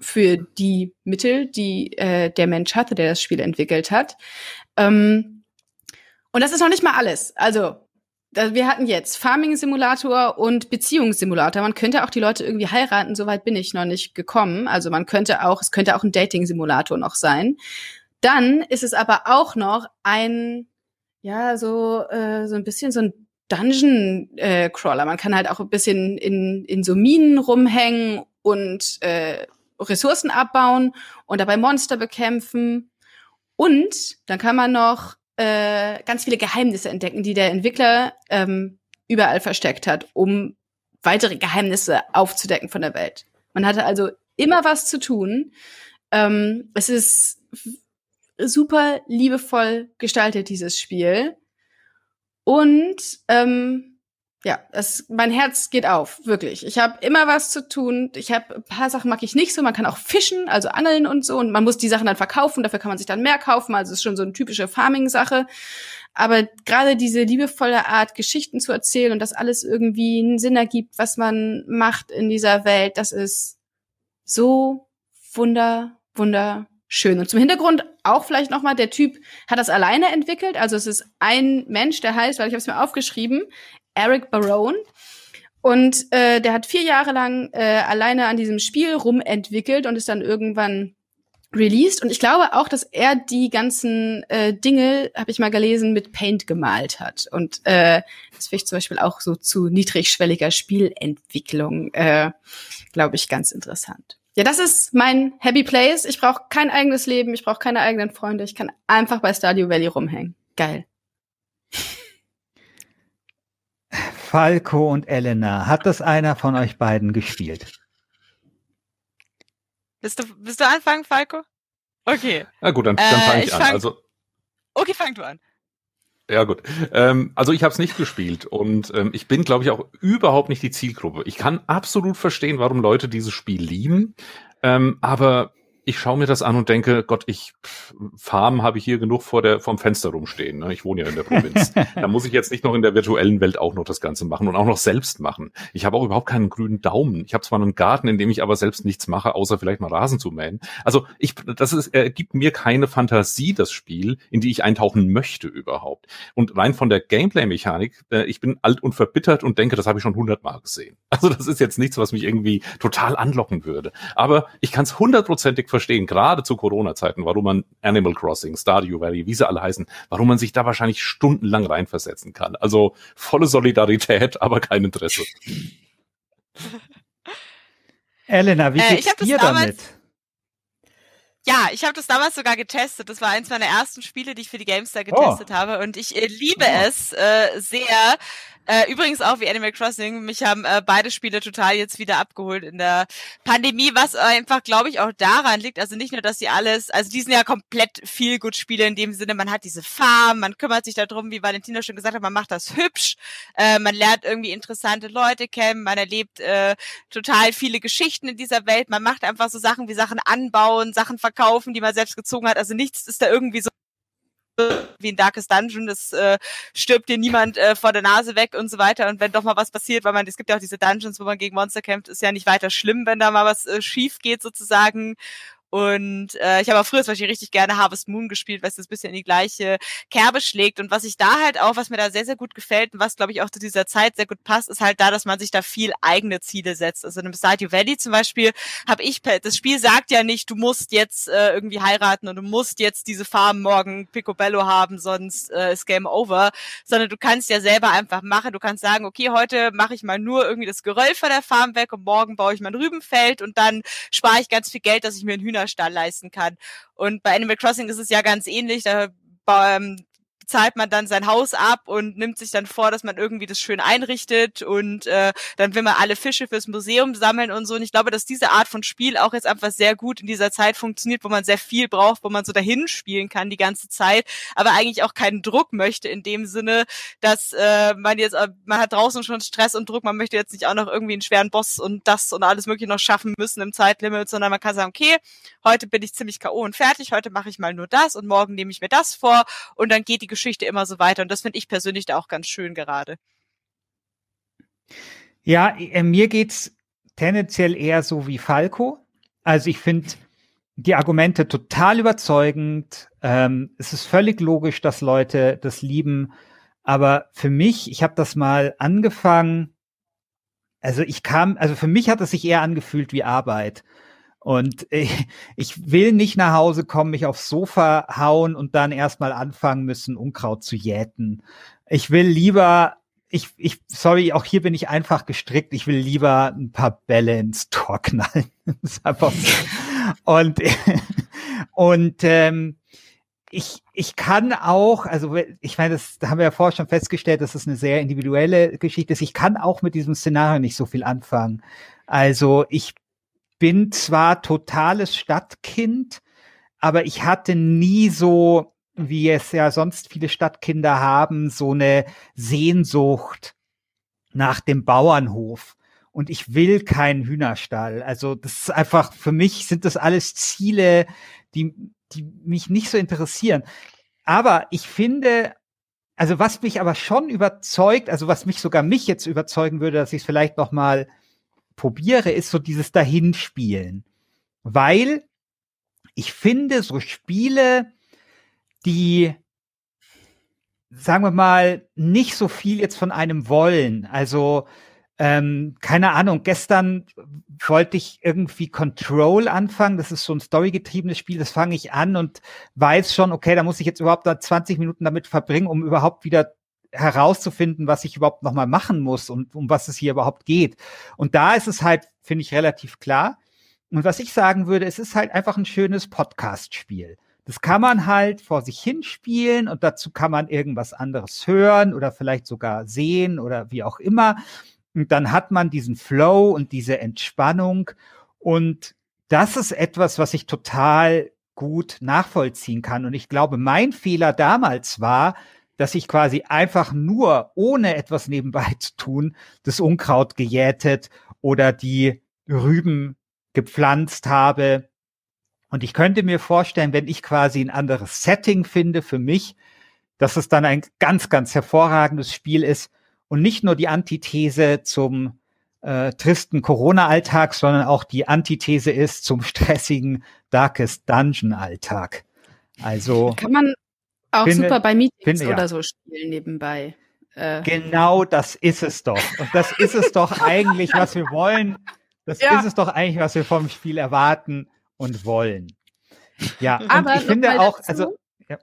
S5: für die Mittel, die äh, der Mensch hatte, der das Spiel entwickelt hat. Ähm, und das ist noch nicht mal alles. Also wir hatten jetzt Farming-Simulator und Beziehungssimulator. Man könnte auch die Leute irgendwie heiraten, soweit bin ich noch nicht gekommen. Also man könnte auch, es könnte auch ein Dating-Simulator noch sein. Dann ist es aber auch noch ein, ja, so, äh, so ein bisschen so ein Dungeon-Crawler. Äh, man kann halt auch ein bisschen in, in so Minen rumhängen und äh, Ressourcen abbauen und dabei Monster bekämpfen. Und dann kann man noch äh, ganz viele Geheimnisse entdecken, die der Entwickler ähm, überall versteckt hat, um weitere Geheimnisse aufzudecken von der Welt. Man hatte also immer was zu tun. Ähm, es ist super liebevoll gestaltet, dieses Spiel. Und ähm, ja, das, mein Herz geht auf, wirklich. Ich habe immer was zu tun. Ich habe ein paar Sachen mag ich nicht so. Man kann auch fischen, also angeln und so. Und man muss die Sachen dann verkaufen. Dafür kann man sich dann mehr kaufen. Also es ist schon so eine typische Farming-Sache. Aber gerade diese liebevolle Art, Geschichten zu erzählen und das alles irgendwie einen Sinn ergibt, was man macht in dieser Welt, das ist so wunder, wunderschön. Und zum Hintergrund auch vielleicht noch mal, der Typ hat das alleine entwickelt. Also es ist ein Mensch, der heißt, weil ich habe es mir aufgeschrieben, Eric Barone. Und äh, der hat vier Jahre lang äh, alleine an diesem Spiel rumentwickelt und ist dann irgendwann released. Und ich glaube auch, dass er die ganzen äh, Dinge, habe ich mal gelesen, mit Paint gemalt hat. Und äh, das finde ich zum Beispiel auch so zu niedrigschwelliger Spielentwicklung, äh, glaube ich, ganz interessant. Ja, das ist mein Happy Place. Ich brauche kein eigenes Leben, ich brauche keine eigenen Freunde. Ich kann einfach bei Stardew Valley rumhängen. Geil.
S2: Falco und Elena, hat das einer von euch beiden gespielt?
S4: Bist du, bist du anfangen, Falco? Okay.
S6: Na gut, dann, dann fange äh, ich, ich, an. Fang, also,
S4: okay, fang du an.
S6: Ja gut. Ähm, also ich habe es nicht gespielt und ähm, ich bin, glaube ich, auch überhaupt nicht die Zielgruppe. Ich kann absolut verstehen, warum Leute dieses Spiel lieben, ähm, aber ich schaue mir das an und denke, Gott, ich Farm habe ich hier genug vor der vom Fenster rumstehen. Ne? Ich wohne ja in der Provinz. [LAUGHS] da muss ich jetzt nicht noch in der virtuellen Welt auch noch das Ganze machen und auch noch selbst machen. Ich habe auch überhaupt keinen grünen Daumen. Ich habe zwar einen Garten, in dem ich aber selbst nichts mache, außer vielleicht mal Rasen zu mähen. Also ich, das ist, er gibt mir keine Fantasie, das Spiel, in die ich eintauchen möchte überhaupt. Und rein von der Gameplay-Mechanik, äh, ich bin alt und verbittert und denke, das habe ich schon hundertmal gesehen. Also das ist jetzt nichts, was mich irgendwie total anlocken würde. Aber ich kann es hundertprozentig verstehen, gerade zu Corona-Zeiten, warum man Animal Crossing, Stardew Valley, wie sie alle heißen, warum man sich da wahrscheinlich stundenlang reinversetzen kann. Also volle Solidarität, [LAUGHS] aber kein Interesse.
S2: Elena, wie äh, geht's äh, dir damit?
S4: Ja, ich habe das damals sogar getestet. Das war eins meiner ersten Spiele, die ich für die Gamestar getestet oh. habe. Und ich äh, liebe oh. es äh, sehr, äh, übrigens auch wie Animal Crossing. Mich haben äh, beide Spiele total jetzt wieder abgeholt in der Pandemie, was einfach, glaube ich, auch daran liegt. Also nicht nur, dass sie alles, also die sind ja komplett viel gut Spiele in dem Sinne, man hat diese Farm, man kümmert sich darum, wie Valentina schon gesagt hat, man macht das hübsch, äh, man lernt irgendwie interessante Leute kennen, man erlebt äh, total viele Geschichten in dieser Welt, man macht einfach so Sachen wie Sachen anbauen, Sachen verkaufen, die man selbst gezogen hat. Also nichts ist da irgendwie so wie in Darkest Dungeon, das äh, stirbt dir niemand äh, vor der Nase weg und so weiter. Und wenn doch mal was passiert, weil man, es gibt ja auch diese Dungeons, wo man gegen Monster kämpft, ist ja nicht weiter schlimm, wenn da mal was äh, schief geht sozusagen. Und äh, ich habe auch früher zum Beispiel richtig gerne Harvest Moon gespielt, weil es das bisschen in die gleiche Kerbe schlägt. Und was ich da halt auch, was mir da sehr, sehr gut gefällt und was, glaube ich, auch zu dieser Zeit sehr gut passt, ist halt da, dass man sich da viel eigene Ziele setzt. Also in Stardew Valley zum Beispiel habe ich, das Spiel sagt ja nicht, du musst jetzt äh, irgendwie heiraten und du musst jetzt diese Farm morgen Picobello haben, sonst äh, ist Game Over, sondern du kannst ja selber einfach machen. Du kannst sagen, okay, heute mache ich mal nur irgendwie das Geröll von der Farm weg und morgen baue ich mein Rübenfeld und dann spare ich ganz viel Geld, dass ich mir ein Hühner Hühnerstall leisten kann. Und bei Animal Crossing ist es ja ganz ähnlich. Da ähm, zahlt man dann sein Haus ab und nimmt sich dann vor, dass man irgendwie das schön einrichtet und äh, dann will man alle Fische fürs Museum sammeln und so. Und ich glaube, dass diese Art von Spiel auch jetzt einfach sehr gut in dieser Zeit funktioniert, wo man sehr viel braucht, wo man so dahin spielen kann die ganze Zeit, aber eigentlich auch keinen Druck möchte in dem Sinne, dass äh, man jetzt, äh, man hat draußen schon Stress und Druck, man möchte jetzt nicht auch noch irgendwie einen schweren Boss und das und alles mögliche noch schaffen müssen im Zeitlimit, sondern man kann sagen, okay, heute bin ich ziemlich K.O. und fertig, heute mache ich mal nur das und morgen nehme ich mir das vor und dann geht die Geschichte immer so weiter. Und das finde ich persönlich da auch ganz schön gerade.
S2: Ja, äh, mir geht's tendenziell eher so wie Falco. Also ich finde die Argumente total überzeugend. Ähm, es ist völlig logisch, dass Leute das lieben. Aber für mich, ich habe das mal angefangen. Also ich kam, also für mich hat es sich eher angefühlt wie Arbeit. Und ich, ich will nicht nach Hause kommen, mich aufs Sofa hauen und dann erstmal anfangen müssen, Unkraut zu jäten. Ich will lieber, ich, ich, sorry, auch hier bin ich einfach gestrickt. Ich will lieber ein paar Bälle ins Tor knallen. [LAUGHS] das. Und, und ähm, ich, ich kann auch, also ich meine, das haben wir ja vorher schon festgestellt, dass es eine sehr individuelle Geschichte ist. Ich kann auch mit diesem Szenario nicht so viel anfangen. Also ich bin zwar totales Stadtkind, aber ich hatte nie so, wie es ja sonst viele Stadtkinder haben, so eine Sehnsucht nach dem Bauernhof. Und ich will keinen Hühnerstall. Also das ist einfach, für mich sind das alles Ziele, die, die mich nicht so interessieren. Aber ich finde, also was mich aber schon überzeugt, also was mich sogar mich jetzt überzeugen würde, dass ich es vielleicht noch mal probiere, ist so dieses Dahinspielen. Weil ich finde, so Spiele, die, sagen wir mal, nicht so viel jetzt von einem wollen. Also, ähm, keine Ahnung, gestern wollte ich irgendwie Control anfangen. Das ist so ein storygetriebenes Spiel. Das fange ich an und weiß schon, okay, da muss ich jetzt überhaupt da 20 Minuten damit verbringen, um überhaupt wieder herauszufinden, was ich überhaupt nochmal machen muss und um was es hier überhaupt geht. Und da ist es halt, finde ich, relativ klar. Und was ich sagen würde, es ist halt einfach ein schönes Podcast-Spiel. Das kann man halt vor sich hinspielen und dazu kann man irgendwas anderes hören oder vielleicht sogar sehen oder wie auch immer. Und dann hat man diesen Flow und diese Entspannung. Und das ist etwas, was ich total gut nachvollziehen kann. Und ich glaube, mein Fehler damals war, dass ich quasi einfach nur, ohne etwas nebenbei zu tun, das Unkraut gejätet oder die Rüben gepflanzt habe. Und ich könnte mir vorstellen, wenn ich quasi ein anderes Setting finde für mich, dass es dann ein ganz, ganz hervorragendes Spiel ist und nicht nur die Antithese zum äh, tristen Corona-Alltag, sondern auch die Antithese ist zum stressigen Darkest Dungeon-Alltag. Also
S5: kann man auch finde, super bei Meetings finde, oder ja. so spielen nebenbei.
S2: Äh. Genau das ist es doch. Und das ist es doch eigentlich, was wir wollen. Das ja. ist es doch eigentlich, was wir vom Spiel erwarten und wollen. Ja,
S5: aber
S2: ich finde auch, dazu. also. Ja.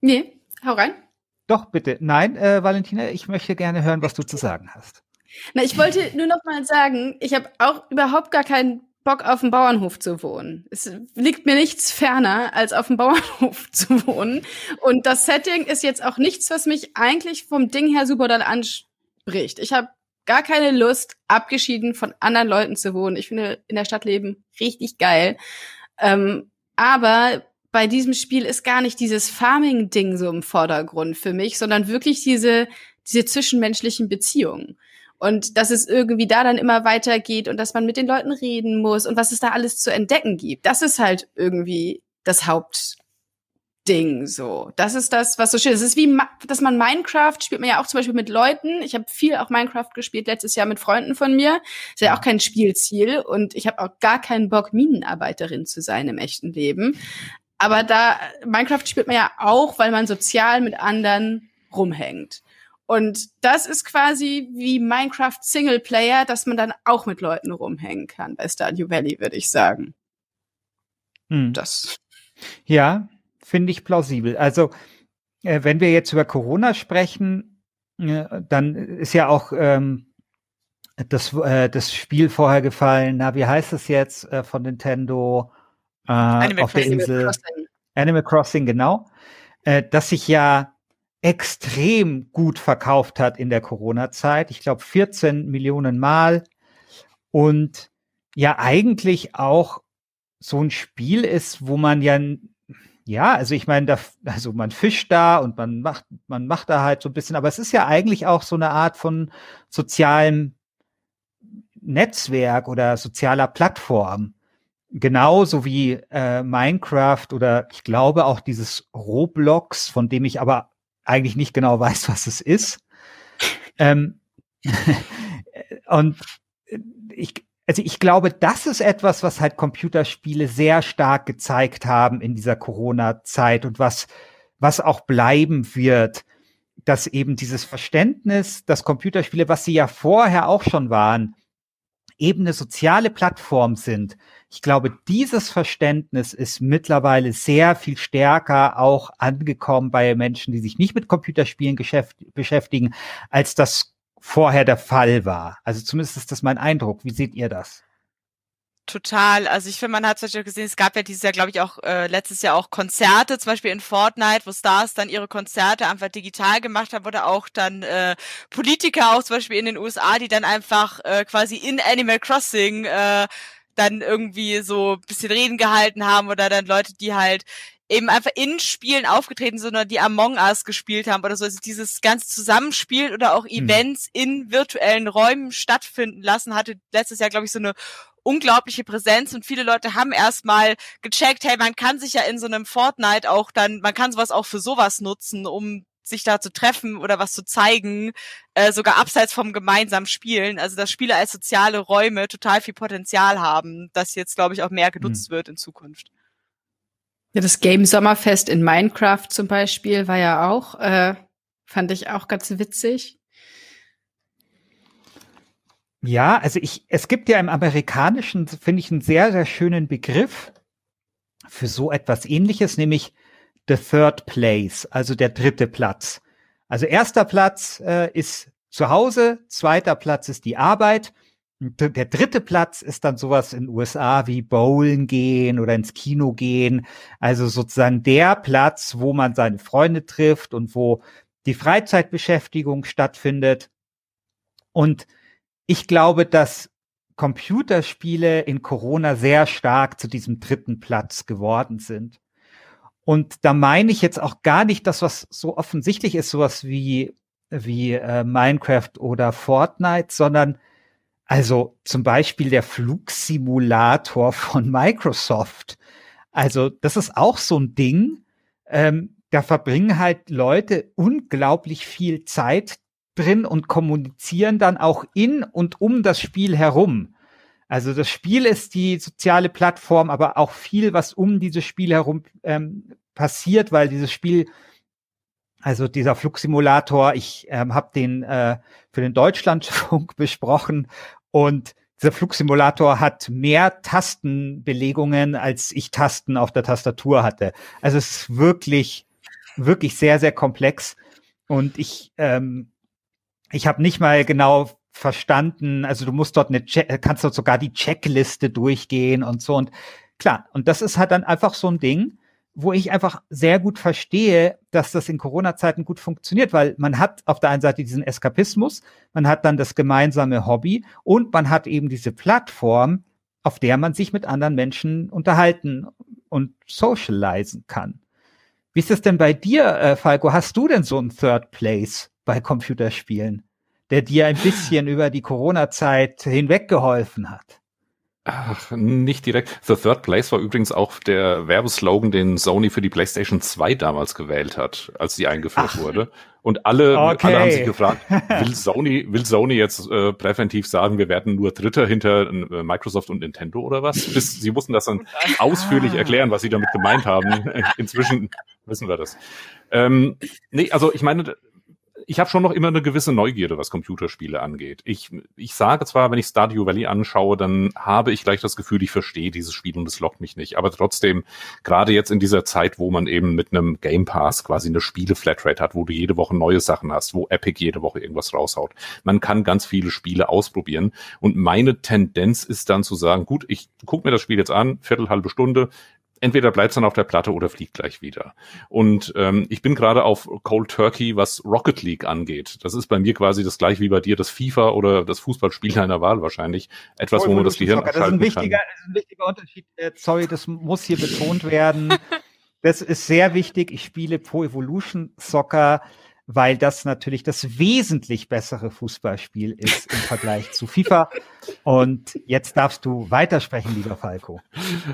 S5: Nee, hau rein.
S2: Doch, bitte. Nein, äh, Valentina, ich möchte gerne hören, was du zu sagen hast.
S5: Na, ich wollte nur noch mal sagen, ich habe auch überhaupt gar keinen Bock auf dem Bauernhof zu wohnen. Es liegt mir nichts ferner, als auf dem Bauernhof [LAUGHS] zu wohnen. Und das Setting ist jetzt auch nichts, was mich eigentlich vom Ding her super dann anspricht. Ich habe gar keine Lust, abgeschieden von anderen Leuten zu wohnen. Ich finde in der Stadt leben richtig geil. Ähm, aber bei diesem Spiel ist gar nicht dieses Farming-Ding so im Vordergrund für mich, sondern wirklich diese, diese zwischenmenschlichen Beziehungen. Und dass es irgendwie da dann immer weitergeht und dass man mit den Leuten reden muss und was es da alles zu entdecken gibt. Das ist halt irgendwie das Haupt, Ding so. Das ist das, was so schön ist. Es ist wie, dass man Minecraft spielt man ja auch zum Beispiel mit Leuten. Ich habe viel auch Minecraft gespielt letztes Jahr mit Freunden von mir. Ist ja auch kein Spielziel und ich habe auch gar keinen Bock, Minenarbeiterin zu sein im echten Leben. Aber da Minecraft spielt man ja auch, weil man sozial mit anderen rumhängt. Und das ist quasi wie Minecraft Singleplayer, dass man dann auch mit Leuten rumhängen kann bei Stardew Valley, würde ich sagen.
S2: Hm. Das. Ja, finde ich plausibel. Also, äh, wenn wir jetzt über Corona sprechen, äh, dann ist ja auch ähm, das, äh, das Spiel vorher gefallen. Na, wie heißt es jetzt äh, von Nintendo äh, auf der Insel? Crossing. Animal Crossing, genau. Äh, das sich ja extrem gut verkauft hat in der Corona-Zeit. Ich glaube 14 Millionen Mal. Und ja eigentlich auch so ein Spiel ist, wo man ja ja, also ich meine, also man fischt da und man macht, man macht da halt so ein bisschen, aber es ist ja eigentlich auch so eine Art von sozialem Netzwerk oder sozialer Plattform. Genauso wie äh, Minecraft oder ich glaube auch dieses Roblox, von dem ich aber eigentlich nicht genau weiß, was es ist. ähm, [LAUGHS] und ich, also ich glaube, das ist etwas, was halt Computerspiele sehr stark gezeigt haben in dieser Corona-Zeit und was, was auch bleiben wird, dass eben dieses Verständnis, dass Computerspiele, was sie ja vorher auch schon waren, eben eine soziale Plattform sind. Ich glaube, dieses Verständnis ist mittlerweile sehr viel stärker auch angekommen bei Menschen, die sich nicht mit Computerspielen beschäftigen, als das vorher der Fall war. Also zumindest ist das mein Eindruck. Wie seht ihr das?
S4: Total. Also ich finde, man hat zum Beispiel gesehen, es gab ja dieses Jahr, glaube ich, auch äh, letztes Jahr auch Konzerte, zum Beispiel in Fortnite, wo Stars dann ihre Konzerte einfach digital gemacht haben oder auch dann äh, Politiker auch zum Beispiel in den USA, die dann einfach äh, quasi in Animal Crossing äh, dann irgendwie so bisschen Reden gehalten haben oder dann Leute, die halt eben einfach in Spielen aufgetreten sind oder die Among Us gespielt haben oder so. Also dieses ganze Zusammenspiel oder auch mhm. Events mhm. in virtuellen Räumen stattfinden lassen, hatte letztes Jahr, glaube ich, so eine unglaubliche Präsenz und viele Leute haben erstmal gecheckt, hey, man kann sich ja in so einem Fortnite auch dann, man kann sowas auch für sowas nutzen, um sich da zu treffen oder was zu zeigen, äh, sogar abseits vom gemeinsamen Spielen. Also dass Spiele als soziale Räume total viel Potenzial haben, das jetzt, glaube ich, auch mehr genutzt mhm. wird in Zukunft.
S5: Ja, das Game Sommerfest in Minecraft zum Beispiel war ja auch, äh, fand ich auch ganz witzig.
S2: Ja, also ich, es gibt ja im Amerikanischen, finde ich, einen sehr, sehr schönen Begriff für so etwas ähnliches, nämlich the third place, also der dritte Platz. Also erster Platz äh, ist zu Hause, zweiter Platz ist die Arbeit der dritte Platz ist dann sowas in den USA wie Bowlen gehen oder ins Kino gehen. Also sozusagen der Platz, wo man seine Freunde trifft und wo die Freizeitbeschäftigung stattfindet. Und ich glaube, dass Computerspiele in Corona sehr stark zu diesem dritten Platz geworden sind. Und da meine ich jetzt auch gar nicht das, was so offensichtlich ist, sowas wie, wie äh, Minecraft oder Fortnite, sondern also zum Beispiel der Flugsimulator von [LAUGHS] Microsoft. Also das ist auch so ein Ding. Ähm, da verbringen halt Leute unglaublich viel Zeit drin und kommunizieren dann auch in und um das Spiel herum. Also das Spiel ist die soziale Plattform, aber auch viel, was um dieses Spiel herum ähm, passiert, weil dieses Spiel also dieser Flugsimulator, ich ähm, habe den äh, für den Deutschlandfunk [LAUGHS] besprochen und dieser Flugsimulator hat mehr Tastenbelegungen, als ich Tasten auf der Tastatur hatte. Also es ist wirklich, wirklich sehr, sehr komplex. Und ich, ähm, ich habe nicht mal genau verstanden, also du musst dort eine, Check kannst dort sogar die Checkliste durchgehen und so. Und klar, und das ist halt dann einfach so ein Ding wo ich einfach sehr gut verstehe, dass das in Corona-Zeiten gut funktioniert, weil man hat auf der einen Seite diesen Eskapismus, man hat dann das gemeinsame Hobby und man hat eben diese Plattform, auf der man sich mit anderen Menschen unterhalten und socialisen kann. Wie ist es denn bei dir, äh, Falco? Hast du denn so einen Third Place bei Computerspielen, der dir ein bisschen [LAUGHS] über die Corona-Zeit hinweg geholfen hat?
S6: Ach, nicht direkt. The Third Place war übrigens auch der Werbeslogan, den Sony für die PlayStation 2 damals gewählt hat, als sie eingeführt Ach. wurde. Und alle, okay. alle haben sich gefragt, [LAUGHS] will Sony, will Sony jetzt äh, präventiv sagen, wir werden nur Dritter hinter äh, Microsoft und Nintendo oder was? Bis, sie mussten das dann [LAUGHS] ausführlich erklären, was sie damit gemeint haben. Inzwischen wissen wir das. Ähm, nee, also ich meine, ich habe schon noch immer eine gewisse Neugierde, was Computerspiele angeht. Ich, ich sage zwar, wenn ich Stardew Valley anschaue, dann habe ich gleich das Gefühl, ich verstehe dieses Spiel und es lockt mich nicht. Aber trotzdem, gerade jetzt in dieser Zeit, wo man eben mit einem Game Pass quasi eine Spiele-Flatrate hat, wo du jede Woche neue Sachen hast, wo Epic jede Woche irgendwas raushaut. Man kann ganz viele Spiele ausprobieren. Und meine Tendenz ist dann zu sagen, gut, ich gucke mir das Spiel jetzt an, viertel, halbe Stunde, entweder bleibt es dann auf der Platte oder fliegt gleich wieder. Und ähm, ich bin gerade auf Cold Turkey, was Rocket League angeht. Das ist bei mir quasi das gleiche wie bei dir, das FIFA oder das Fußballspiel deiner Wahl wahrscheinlich. Etwas, Voll, wo man das Gehirn
S2: das ist ein wichtiger, kann. Das ist ein wichtiger Unterschied. Äh, sorry, das muss hier betont werden. [LAUGHS] das ist sehr wichtig. Ich spiele Pro Evolution Soccer weil das natürlich das wesentlich bessere Fußballspiel ist im Vergleich zu FIFA. Und jetzt darfst du weitersprechen, lieber Falco.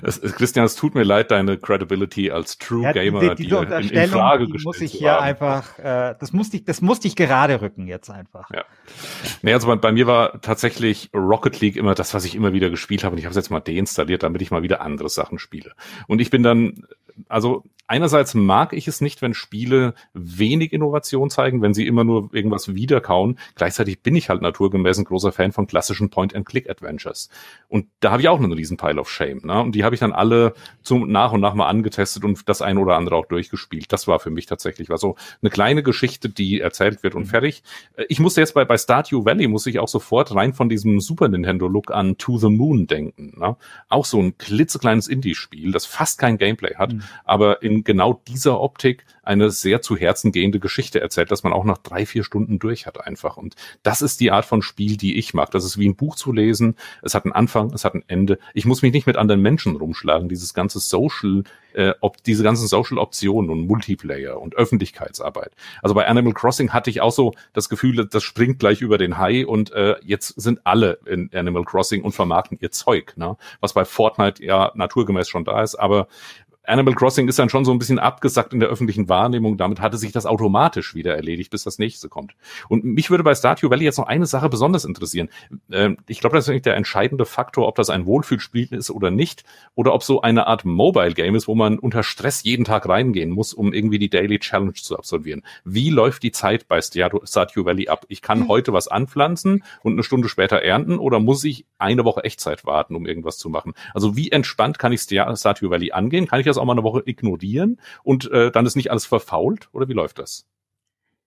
S6: Es, es, Christian, es tut mir leid, deine Credibility als True ja, Gamer
S2: die, diese in, in Frage die muss ich hier haben. einfach, äh, das musste ich, das musste ich gerade rücken jetzt einfach.
S6: Ja. Nee, also bei, bei, mir war tatsächlich Rocket League immer das, was ich immer wieder gespielt habe. Und ich habe es jetzt mal deinstalliert, damit ich mal wieder andere Sachen spiele. Und ich bin dann also einerseits mag ich es nicht, wenn Spiele wenig Innovation zeigen, wenn sie immer nur irgendwas wiederkauen. Gleichzeitig bin ich halt naturgemäß ein großer Fan von klassischen Point-and-Click-Adventures. Und da habe ich auch einen riesen Pile of Shame. Ne? Und die habe ich dann alle zum nach und nach mal angetestet und das ein oder andere auch durchgespielt. Das war für mich tatsächlich war so eine kleine Geschichte, die erzählt wird und mhm. fertig. Ich musste jetzt bei, bei Stardew Valley, muss ich auch sofort rein von diesem Super Nintendo-Look an To the Moon denken. Ne? Auch so ein klitzekleines Indie-Spiel, das fast kein Gameplay hat. Mhm aber in genau dieser Optik eine sehr zu Herzen gehende Geschichte erzählt, dass man auch nach drei, vier Stunden durch hat einfach. Und das ist die Art von Spiel, die ich mag. Das ist wie ein Buch zu lesen. Es hat einen Anfang, es hat ein Ende. Ich muss mich nicht mit anderen Menschen rumschlagen. Dieses ganze Social, äh, ob, diese ganzen Social Optionen und Multiplayer und Öffentlichkeitsarbeit. Also bei Animal Crossing hatte ich auch so das Gefühl, das springt gleich über den Hai und äh, jetzt sind alle in Animal Crossing und vermarkten ihr Zeug, ne? was bei Fortnite ja naturgemäß schon da ist. Aber Animal Crossing ist dann schon so ein bisschen abgesackt in der öffentlichen Wahrnehmung. Damit hatte sich das automatisch wieder erledigt, bis das nächste kommt. Und mich würde bei Stardew Valley jetzt noch eine Sache besonders interessieren. Ähm, ich glaube, das ist nicht der entscheidende Faktor, ob das ein Wohlfühlspiel ist oder nicht, oder ob so eine Art Mobile Game ist, wo man unter Stress jeden Tag reingehen muss, um irgendwie die Daily Challenge zu absolvieren. Wie läuft die Zeit bei Stardew Valley ab? Ich kann mhm. heute was anpflanzen und eine Stunde später ernten, oder muss ich eine Woche Echtzeit warten, um irgendwas zu machen? Also wie entspannt kann ich Stardew Valley angehen? Kann ich das auch mal eine Woche ignorieren und äh, dann ist nicht alles verfault? Oder wie läuft das?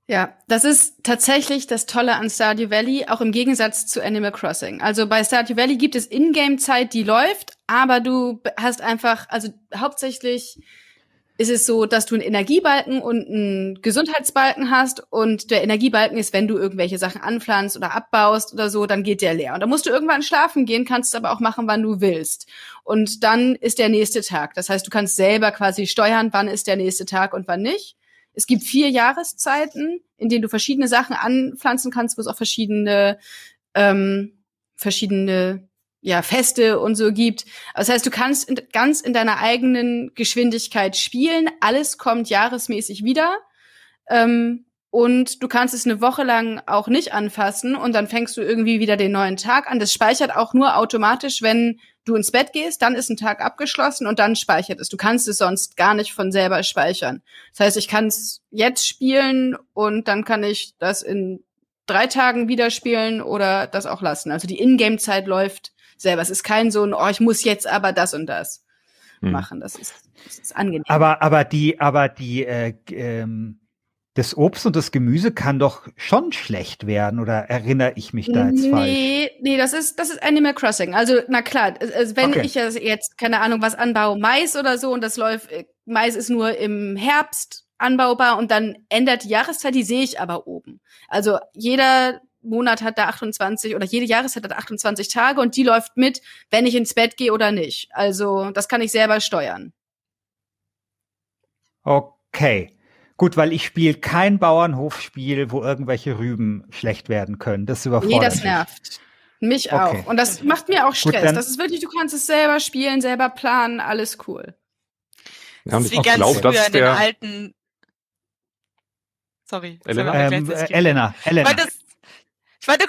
S5: Ja, das ist tatsächlich das Tolle an Stardew Valley, auch im Gegensatz zu Animal Crossing. Also bei Stardew Valley gibt es Ingame-Zeit, die läuft, aber du hast einfach, also hauptsächlich ist es so, dass du einen Energiebalken und einen Gesundheitsbalken hast und der Energiebalken ist, wenn du irgendwelche Sachen anpflanzt oder abbaust oder so, dann geht der leer. Und dann musst du irgendwann schlafen gehen, kannst es aber auch machen, wann du willst. Und dann ist der nächste Tag. Das heißt, du kannst selber quasi steuern, wann ist der nächste Tag und wann nicht. Es gibt vier Jahreszeiten, in denen du verschiedene Sachen anpflanzen kannst, wo es auch verschiedene ähm, verschiedene ja, Feste und so gibt. Das heißt, du kannst in, ganz in deiner eigenen Geschwindigkeit spielen. Alles kommt jahresmäßig wieder. Ähm, und du kannst es eine Woche lang auch nicht anfassen und dann fängst du irgendwie wieder den neuen Tag an. Das speichert auch nur automatisch, wenn du ins Bett gehst, dann ist ein Tag abgeschlossen und dann speichert es. Du kannst es sonst gar nicht von selber speichern. Das heißt, ich kann es jetzt spielen und dann kann ich das in drei Tagen wieder spielen oder das auch lassen. Also die Ingame-Zeit läuft selber. Es ist kein so ein, oh, ich muss jetzt aber das und das hm. machen. Das ist, das ist angenehm.
S2: Aber, aber die, aber die, äh, ähm, das Obst und das Gemüse kann doch schon schlecht werden, oder erinnere ich mich da jetzt
S5: nee,
S2: falsch?
S5: Nee, nee, das ist, das ist Animal Crossing. Also, na klar, also wenn okay. ich jetzt, keine Ahnung, was anbaue, Mais oder so, und das läuft, äh, Mais ist nur im Herbst anbaubar und dann ändert die Jahreszeit, die sehe ich aber oben. Also jeder Monat hat da 28 oder jede Jahreszeit hat 28 Tage und die läuft mit, wenn ich ins Bett gehe oder nicht. Also das kann ich selber steuern.
S2: Okay. Gut, weil ich spiele kein Bauernhofspiel, wo irgendwelche Rüben schlecht werden können. Das überfordert
S5: Nee, das nervt. Mich
S2: Okay.
S5: auch. Und das macht mir auch Stress.
S2: dann-
S5: das ist wirklich, du kannst es selber spielen, selber planen, alles cool.
S6: Ja, und ich glaube,
S4: früher
S6: das ist
S4: in den
S6: der,
S4: alten. Sorry.
S6: Elena?
S2: Ähm, äh. Elena, Elena.
S4: Weil das, ich wollte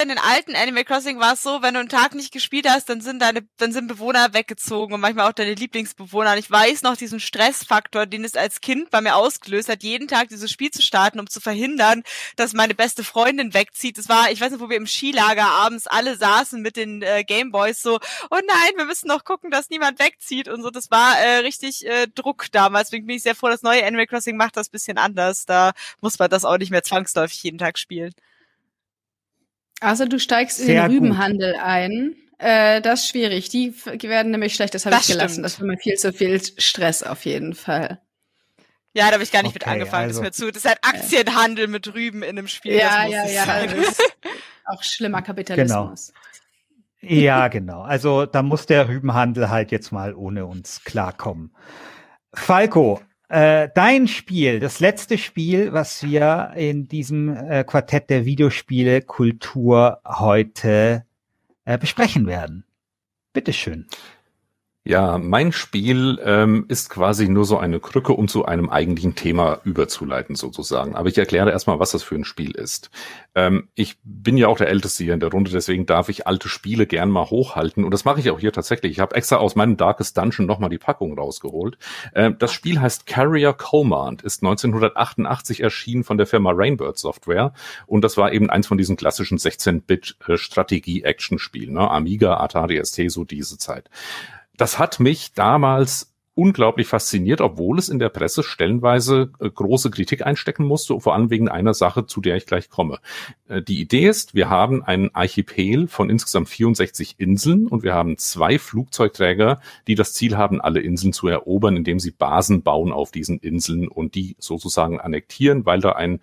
S4: in den alten Animal Crossing war es so, wenn du einen Tag nicht gespielt hast, dann sind deine, dann sind Bewohner weggezogen und manchmal auch deine Lieblingsbewohner. Und ich weiß noch diesen Stressfaktor, den es als Kind bei mir ausgelöst hat, jeden Tag dieses Spiel zu starten, um zu verhindern, dass meine beste Freundin wegzieht. Es war, ich weiß nicht, wo wir im Skilager abends alle saßen mit den äh, Gameboys so, oh nein, wir müssen noch gucken, dass niemand wegzieht und so. Das war äh, richtig äh, Druck damals. Deswegen bin ich sehr froh, das neue Animal Crossing macht das bisschen anders. Da muss man das auch nicht mehr zwangsläufig jeden Tag spielen.
S5: Also du steigst in den
S2: gut.
S5: Rübenhandel ein. Äh, das ist schwierig. Die werden nämlich schlecht. Das habe ich gelassen.
S4: stimmt.
S5: Das war mir viel zu viel Stress auf jeden Fall.
S4: Ja, da habe ich gar nicht mit
S2: Okay,
S4: angefangen.
S2: also-
S4: Das ist mir zu. Das ist halt Aktienhandel mit Rüben in einem Spiel.
S5: Ja,
S4: das muss
S5: ja, ja.
S4: sein.
S5: Das ist [LAUGHS] auch schlimmer Kapitalismus.
S2: Ja, genau. Also da muss der Rübenhandel halt jetzt mal ohne uns klarkommen. Falco, äh, dein Spiel, das letzte Spiel, was wir in diesem äh, Quartett der Videospiele Kultur heute äh, besprechen werden. Bitteschön.
S6: Ja, mein Spiel ähm, ist quasi nur so eine Krücke, um zu einem eigentlichen Thema überzuleiten, sozusagen. Aber ich erkläre erstmal, was das für ein Spiel ist. Ähm, ich bin ja auch der Älteste hier in der Runde, deswegen darf ich alte Spiele gern mal hochhalten. Und das mache ich auch hier tatsächlich. Ich habe extra aus meinem Darkest Dungeon nochmal die Packung rausgeholt. Ähm, das Spiel heißt Carrier Command, ist 1988 erschienen von der Firma Rainbird Software. Und das war eben eins von diesen klassischen 16-Bit-Strategie-Action-Spielen. Ne? Amiga, Atari ST, so diese Zeit das hat mich damals unglaublich fasziniert, obwohl es in der Presse stellenweise äh, große Kritik einstecken musste, vor allem wegen einer Sache, zu der ich gleich komme. Äh, die Idee ist, wir haben einen Archipel von insgesamt 64 Inseln und wir haben zwei Flugzeugträger, die das Ziel haben, alle Inseln zu erobern, indem sie Basen bauen auf diesen Inseln und die sozusagen annektieren, weil da ein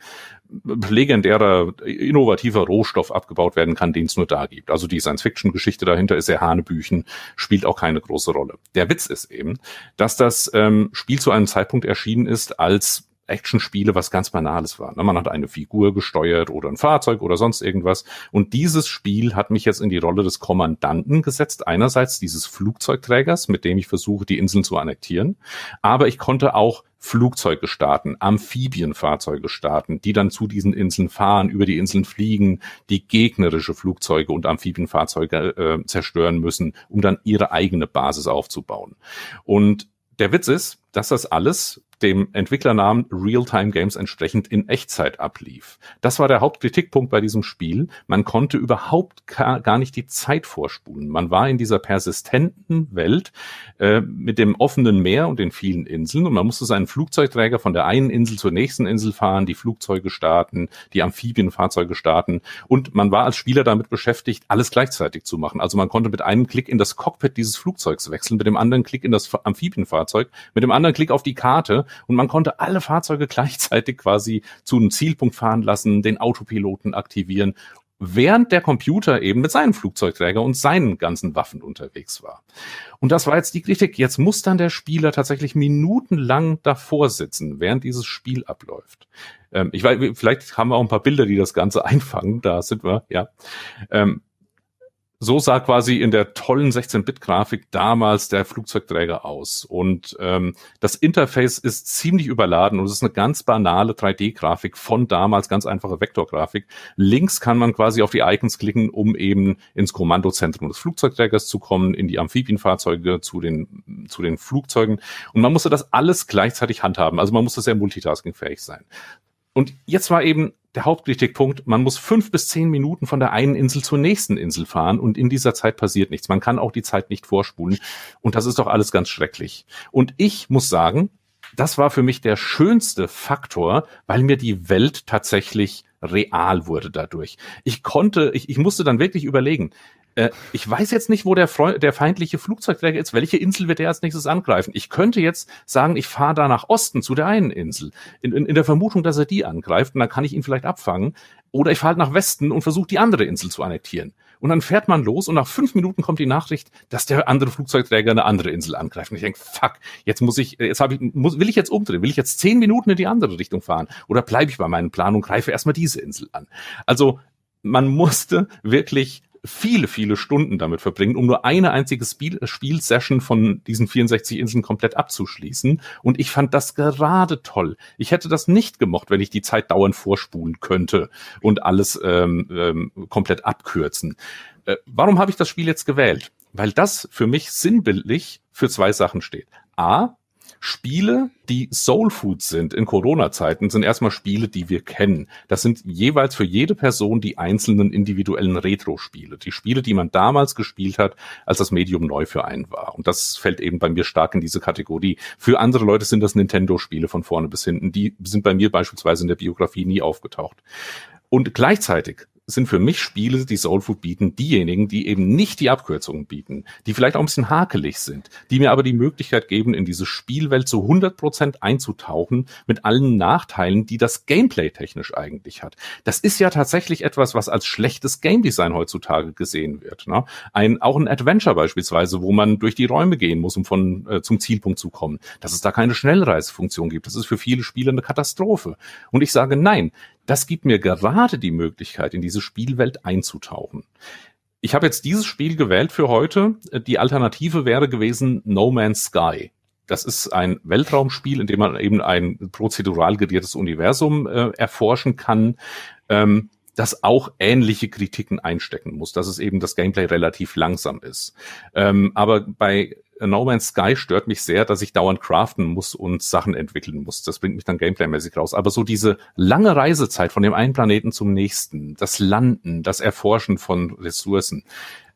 S6: legendärer, innovativer Rohstoff abgebaut werden kann, den es nur da gibt. Also die Science-Fiction-Geschichte dahinter ist sehr Hanebüchen, spielt auch keine große Rolle. Der Witz ist eben, dass das ähm, Spiel zu einem Zeitpunkt erschienen ist, als Actionspiele was ganz Banales war. Man hat eine Figur gesteuert oder ein Fahrzeug oder sonst irgendwas. Und dieses Spiel hat mich jetzt in die Rolle des Kommandanten gesetzt. Einerseits dieses Flugzeugträgers, mit dem ich versuche, die Inseln zu annektieren. Aber ich konnte auch Flugzeuge starten, Amphibienfahrzeuge starten, die dann zu diesen Inseln fahren, über die Inseln fliegen, die gegnerische Flugzeuge und Amphibienfahrzeuge äh, zerstören müssen, um dann ihre eigene Basis aufzubauen. Und der Witz ist, dass das alles dem Entwicklernamen Real-Time Games entsprechend in Echtzeit ablief. Das war der Hauptkritikpunkt bei diesem Spiel. Man konnte überhaupt gar nicht die Zeit vorspulen. Man war in dieser persistenten Welt äh, mit dem offenen Meer und den vielen Inseln und man musste seinen Flugzeugträger von der einen Insel zur nächsten Insel fahren, die Flugzeuge starten, die Amphibienfahrzeuge starten und man war als Spieler damit beschäftigt, alles gleichzeitig zu machen. Also man konnte mit einem Klick in das Cockpit dieses Flugzeugs wechseln, mit dem anderen Klick in das Amphibienfahrzeug, mit dem anderen Klick auf die Karte und man konnte alle Fahrzeuge [LAUGHS] gleichzeitig quasi zu einem Zielpunkt fahren lassen, den Autopiloten aktivieren, während der Computer eben mit seinem Flugzeugträger und seinen ganzen Waffen unterwegs war. Und das war jetzt die Kritik. Jetzt muss dann der Spieler tatsächlich minutenlang davor sitzen, während dieses Spiel abläuft. Ähm, ich weiß, vielleicht haben wir auch ein paar Bilder, die das Ganze [LAUGHS] einfangen. Da sind wir, ja. Ähm, so sah quasi in der tollen 16-Bit-Grafik damals der Flugzeugträger aus. Und ähm, das Interface ist ziemlich überladen und es ist eine ganz banale 3D-Grafik von damals, ganz einfache Vektorgrafik. Links kann man quasi auf die Icons klicken, um eben ins Kommandozentrum des Flugzeugträgers zu kommen, in die Amphibienfahrzeuge, zu den, zu den Flugzeugen. Und man musste das alles gleichzeitig handhaben. Also man musste sehr multitaskingfähig sein. Und jetzt war eben der Hauptkritikpunkt, man muss fünf bis zehn Minuten von der einen Insel zur nächsten Insel fahren und in dieser Zeit passiert nichts. Man kann auch die Zeit nicht vorspulen und das ist doch alles ganz schrecklich. Und ich muss sagen, das war für mich der schönste Faktor, weil mir die Welt tatsächlich real wurde dadurch. Ich konnte, ich, ich musste dann wirklich überlegen, äh, ich weiß jetzt nicht, wo der, Freu der feindliche Flugzeugträger ist. Welche Insel wird er als nächstes angreifen? Ich könnte jetzt sagen, ich fahre da nach Osten zu der einen Insel, in, in, in der Vermutung, dass er die angreift und dann kann ich ihn vielleicht abfangen. Oder ich fahre halt nach Westen und versuche die andere Insel zu annektieren. Und dann fährt man los und nach fünf Minuten kommt die Nachricht, dass der andere Flugzeugträger eine andere Insel angreift. Und ich denke, fuck, jetzt muss ich, jetzt habe ich, muss, will ich jetzt umdrehen? Will ich jetzt zehn Minuten in die andere Richtung fahren? Oder bleibe ich bei meinen Planungen, greife erstmal diese Insel an? Also man musste wirklich viele, viele Stunden damit verbringen, um nur eine einzige Spiel Spielsession von diesen 64 Inseln komplett abzuschließen. Und ich fand das gerade toll. Ich hätte das nicht gemocht, wenn ich die Zeit dauernd vorspulen könnte und alles ähm, ähm, komplett abkürzen. Äh, warum habe ich das Spiel jetzt gewählt? Weil das für mich sinnbildlich für zwei Sachen steht. A, Spiele, die Soul Food sind in Corona-Zeiten, sind erstmal Spiele, die wir kennen. Das sind jeweils für jede Person die einzelnen individuellen Retro-Spiele. Die Spiele, die man damals gespielt hat, als das Medium neu für einen war. Und das fällt eben bei mir stark in diese Kategorie. Für andere Leute sind das Nintendo-Spiele von vorne bis hinten. Die sind bei mir beispielsweise in der Biografie nie aufgetaucht. Und gleichzeitig sind für mich Spiele, die Soul Food bieten, diejenigen, die eben nicht die Abkürzungen bieten, die vielleicht auch ein bisschen hakelig sind, die mir aber die Möglichkeit geben, in diese Spielwelt zu 100 Prozent einzutauchen mit allen Nachteilen, die das Gameplay technisch eigentlich hat. Das ist ja tatsächlich etwas, was als schlechtes Game Design heutzutage gesehen wird. Ne? Ein, auch ein Adventure beispielsweise, wo man durch die Räume gehen muss, um von äh, zum Zielpunkt zu kommen, dass es da keine Schnellreisefunktion gibt. Das ist für viele Spieler eine Katastrophe. Und ich sage nein, das gibt mir gerade die Möglichkeit, in diese Spielwelt einzutauchen. Ich habe jetzt dieses Spiel gewählt für heute. Die Alternative wäre gewesen No Man's Sky. Das ist ein Weltraumspiel, in dem man eben ein prozedural geriertes Universum äh, erforschen kann, ähm, das auch ähnliche Kritiken einstecken muss, dass es eben das Gameplay relativ langsam ist. Ähm, aber bei No Man's Sky stört mich sehr, dass ich dauernd craften muss und Sachen entwickeln muss. Das bringt mich dann gameplaymäßig raus. Aber so diese lange Reisezeit von dem einen Planeten zum nächsten, das Landen, das Erforschen von Ressourcen,